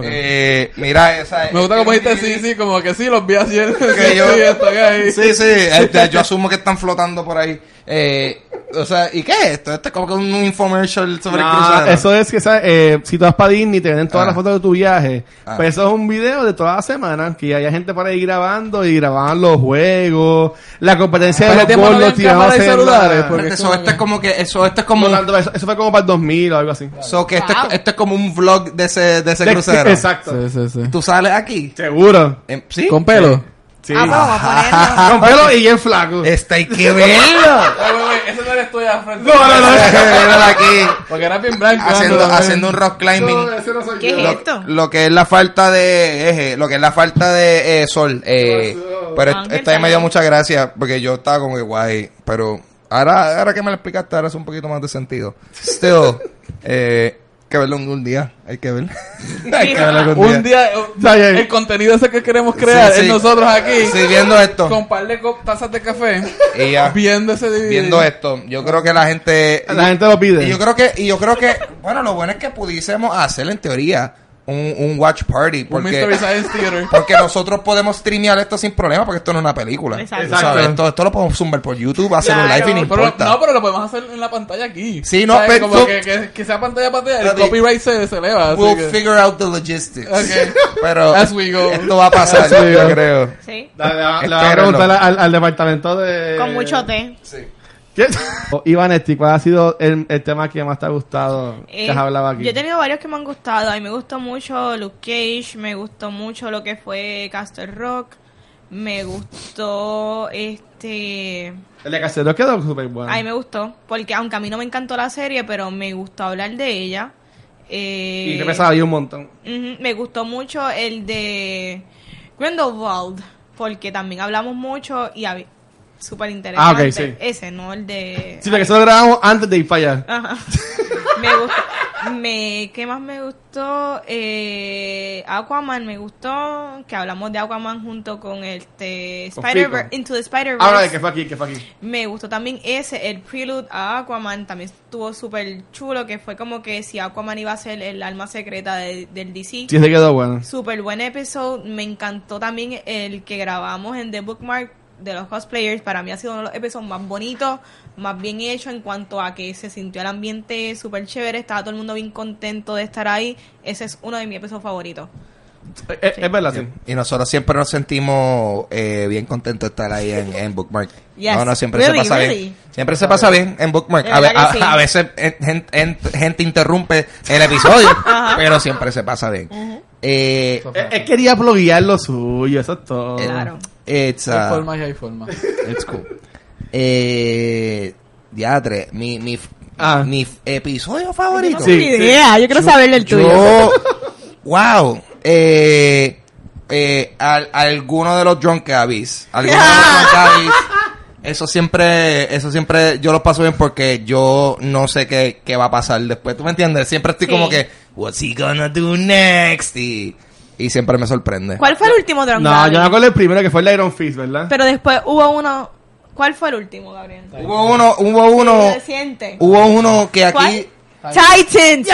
C: Eh, mira esa.
D: Me gusta como dijiste sí, sí, como que sí, los vi ayer.
C: Que
D: sí,
C: yo-
D: sí, ahí.
C: Sí, sí, este, yo asumo que están flotando por ahí. Eh, o sea, ¿y qué es esto? Esto es como que un infomercial sobre el
A: No,
C: crucero.
A: eso es que ¿sabes? Eh, si tú vas para Disney te venden todas
C: Ah.
A: las fotos de tu viaje.
C: Ah.
A: Pues eso es un video de toda la semana que haya gente por ahí grabando y grababan los juegos, la competencia de los gordos
D: habían
A: tiraban
D: celulares, porque-
C: eso, esto es como que, eso, esto es como,
A: Eso, eso fue como para el 2000 o algo así.
C: so que esto,
B: Wow.
C: es, esto es como un vlog de ese, de ese
A: De-
C: crucero.
A: Exacto.
D: Sí, sí, sí.
C: Tú sales aquí.
A: Seguro.
C: Em, ¿Sí?
D: ¿Con pelo?
A: Sí.
B: Ah, pues vamos a ponerlo.
A: Con pelo y bien flaco.
C: Hay que verlo.
D: Ese no eres tú ya frente.
A: No, no, no.
C: Míralo aquí.
D: Porque era bien blanco.
C: Haciendo, haciendo un rock climbing.
A: No, ese no soy
B: ¿Qué
A: yo.
B: es
C: lo,
B: esto?
C: lo que es la falta de eje, lo que es la falta de eh, sol. Eh, pero
B: Ángel,
C: esta vez me dio
B: también.
C: mucha gracia porque yo estaba como que guay. Pero ahora, ahora que me lo explicaste, ahora hace un poquito más de sentido. Still, eh, que verlo un, un día. Hay que verlo. hay que verlo algún
D: Un día,
A: ya.
D: el contenido ese que queremos crear
C: Sí,
D: es nosotros aquí,
C: Sí, viendo esto.
D: con par de tazas de café,
C: Y ya.
D: viendo ese DVD.
C: viendo esto. Yo creo que la gente.
A: La gente lo pide.
C: Y yo creo que, y yo creo que, bueno, lo bueno es que pudiésemos hacer en teoría un, un watch party.
D: Un
C: Porque,
D: Mystery Science Theater.
C: porque nosotros podemos streamear esto sin problema, porque esto no es una película.
B: Exacto.
C: Sabes. Esto, esto lo podemos zumbar por YouTube, hacer un
B: Claro.
C: live y no
D: Pero,
C: importa.
D: no, pero lo podemos hacer en la pantalla aquí.
C: Sí, no,
D: ¿Sabes?
C: pero
D: Como
C: tú-
D: que, que, que sea pantalla pantalla, el copyright se, se eleva. así
C: We'll
D: que-
C: figure out the logistics.
D: Ok.
C: Pero
D: As we go.
C: esto va a pasar, yo creo.
B: Sí.
A: Le, vas a preguntar al, al departamento de...
B: Con mucho té.
A: ¿Qué? Ivanetti, ¿cuál ha sido el, el tema que más te ha gustado que
B: Eh,
A: has hablado aquí?
B: Yo he tenido varios que me han gustado. A mí me gustó mucho Luke Cage, me gustó mucho lo que fue Castle Rock, me gustó este...
A: El de Casero quedó súper bueno.
B: A mí me gustó, porque aunque a mí no me encantó la serie, pero me gustó hablar de ella. Eh,
A: Y te pesaba ahí un montón.
B: Me gustó mucho el de Grindelwald, porque también hablamos mucho y súper interesante.
A: Ah, ok, sí.
B: Ese, no el de...
A: Sí, porque eso lo grabamos antes de ir para allá.
B: Ajá. me gustó. Me, ¿Qué más me gustó? Eh, Aquaman me gustó. Que hablamos de Aquaman junto con este.
A: Fico.
B: Into the Spider-Verse.
A: Ahora que fue aquí, que fue aquí.
B: Me gustó también ese, el prelude a Aquaman, también estuvo súper chulo, que fue como que si Aquaman iba a ser el alma secreta de- del DC.
A: Sí, se quedó bueno.
B: Súper buen episodio, me encantó también el que grabamos en The Bookmark de los cosplayers, para mí ha sido uno de los episodios más bonitos, más bien hecho en cuanto a que se sintió el ambiente súper chévere, estaba todo el mundo bien contento de estar ahí, ese es uno de mis episodios favoritos.
A: Es, es- es verdad, sí.
C: Y nosotros siempre nos sentimos eh, bien contentos de estar ahí en, en Bookmark.
B: Yes.
C: No, no, siempre
B: Really,
C: se pasa
B: really.
C: bien. Siempre se pasa bien en Bookmark. A, a-
B: sí.
C: a veces eh, gen- gen- gente, interrumpe el episodio, pero siempre se pasa bien. Eh,
A: Él, él quería bloguear lo suyo, eso es todo.
B: Claro.
C: it's,
D: Hay formas y hay formas.
C: it's cool. Eh, diatre, mi, mi,
A: Ah.
C: mi episodio favorito.
A: Sí,
B: Ni idea, yo quiero saber el tuyo.
C: Yo, wow, eh, eh, al, alguno de los Drunk Abbeys, alguno de los Drunk Abbeys, eso siempre, eso siempre yo lo paso bien porque yo no sé qué, qué va a pasar después, ¿tú me entiendes? Siempre estoy
B: Sí.
C: como que, what's he gonna do next? Y, y siempre me sorprende.
B: ¿Cuál fue el último Drunk
A: No,
B: Daddy?
A: yo me acuerdo el primero que fue el Iron Fist, ¿verdad?
B: Pero después hubo uno... ¿Cuál fue el último, Gabriel?
C: Hubo uno, hubo uno,
B: Reciente.
C: hubo uno que
B: ¿Cuál?
C: aquí,
B: Titans.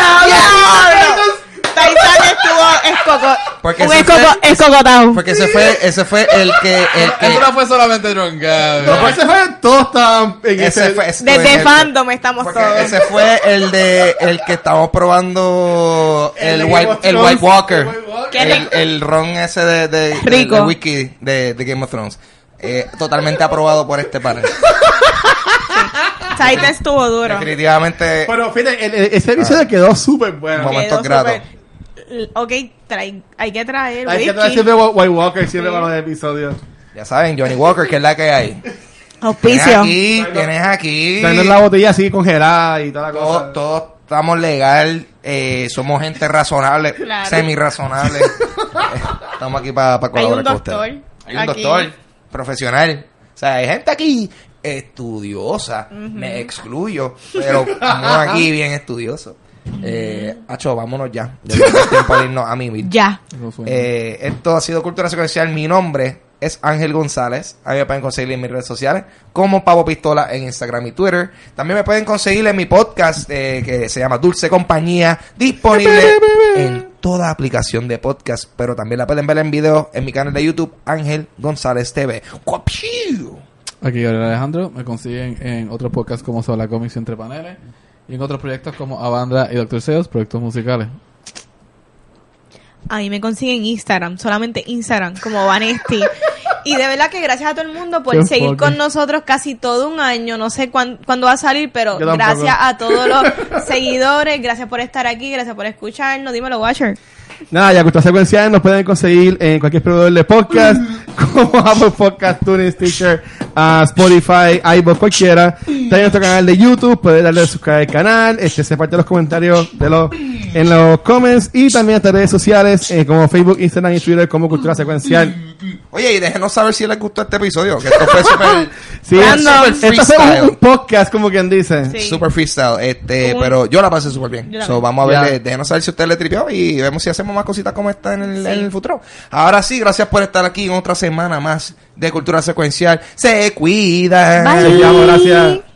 B: Titan estuvo escoco...
C: Porque
B: un
C: ese
B: escoco,
C: fue-
B: escocotado.
C: porque ese fue, ese fue el que, el que,
D: Eso no fue solamente Drunka.
A: No, pues ese fue, todos estaban en
C: ese
A: ese...
C: fue, ese
B: Desde
C: fue el-
B: fandom estamos todos.
C: ese fue el de el que estábamos probando
A: El
C: el, White, el. White Walker.
A: El
C: El, ron ese de, de,
B: Rico.
C: de wiki de, de Game of Thrones. Eh, totalmente aprobado por este panel.
B: Titan estuvo duro.
C: Definitivamente.
A: Pero fíjate, el- el- ese episodio quedó súper bueno.
C: Momento. momentos gratos.
B: Ok, trae- hay que traer
A: Hay que
B: whisky.
A: traer siempre White Walker, siempre
B: Sí.
A: para los episodios.
C: Ya saben, Johnny Walker, que es la que hay. Tienes
B: Auspicio.
C: aquí, tienes aquí.
A: Tienes la botella así congelada y toda la
C: Todos,
A: cosa.
C: todos estamos legal, eh, somos gente razonable,
B: Claro.
C: semi-razonable. Estamos aquí para
B: Hay
C: colaborar
B: un
C: con
B: doctor
C: ustedes. Hay un
B: aquí.
C: doctor profesional. O sea, hay gente aquí estudiosa. Me excluyo, pero estamos aquí bien estudiosos. Eh, Acho, vámonos ya. Ya no hay tiempo de irnos a mí.
B: Ya.
D: Eso suena.
C: Eh, esto ha sido Cultura Secuencial. Mi nombre es Ángel González. A mí me pueden conseguir en mis redes sociales como Pavo Pistola en Instagram y Twitter. También me pueden conseguir en mi podcast eh, que se llama Dulce Compañía, disponible en toda aplicación de podcast, pero también la pueden ver en video en mi canal de YouTube Ángel González TV. ¡Guapiu!
D: Aquí Gabriel Alejandro. Me consiguen en otros podcasts como Sola Comics Entre Paneles. Y en otros proyectos como Avandra y Doctor Seos, proyectos musicales.
B: A mí me consiguen en Instagram, solamente Instagram, como Vanesti. Y de verdad que gracias a todo el mundo por
A: Qué
B: seguir
A: fucking-
B: con nosotros casi todo un año. No sé cuán- cuándo va a salir, pero gracias a todos los seguidores, gracias por estar aquí, gracias por escucharnos. Dímelo, Watcher.
A: Nada, ya Cultura Secuencial nos pueden conseguir en cualquier proveedor de podcast, como Apple Podcast, TuneIn, Stitcher, ah, Spotify, iVoox, cualquiera. También nuestro canal de YouTube, pueden darle a suscribir al canal, este, se parte los comentarios de los, en los comments y también nuestras redes sociales eh, como Facebook, Instagram y Twitter como Cultura Secuencial.
C: Oye, y déjenos saber si les gustó este episodio, que esto fue súper
A: Sí,
B: Random.
A: esto es un, un podcast, como quien dice.
B: Sí.
C: super freestyle, este, pero yo la pasé súper bien.
B: Yo
C: So, vamos a ver, eh, déjenos saber si usted le tripió y vemos si hacemos más cositas como esta en el, en el futuro. Ahora sí, gracias por estar aquí en otra semana más de Cultura Secuencial. Se cuida.
B: Bye.
A: Gracias.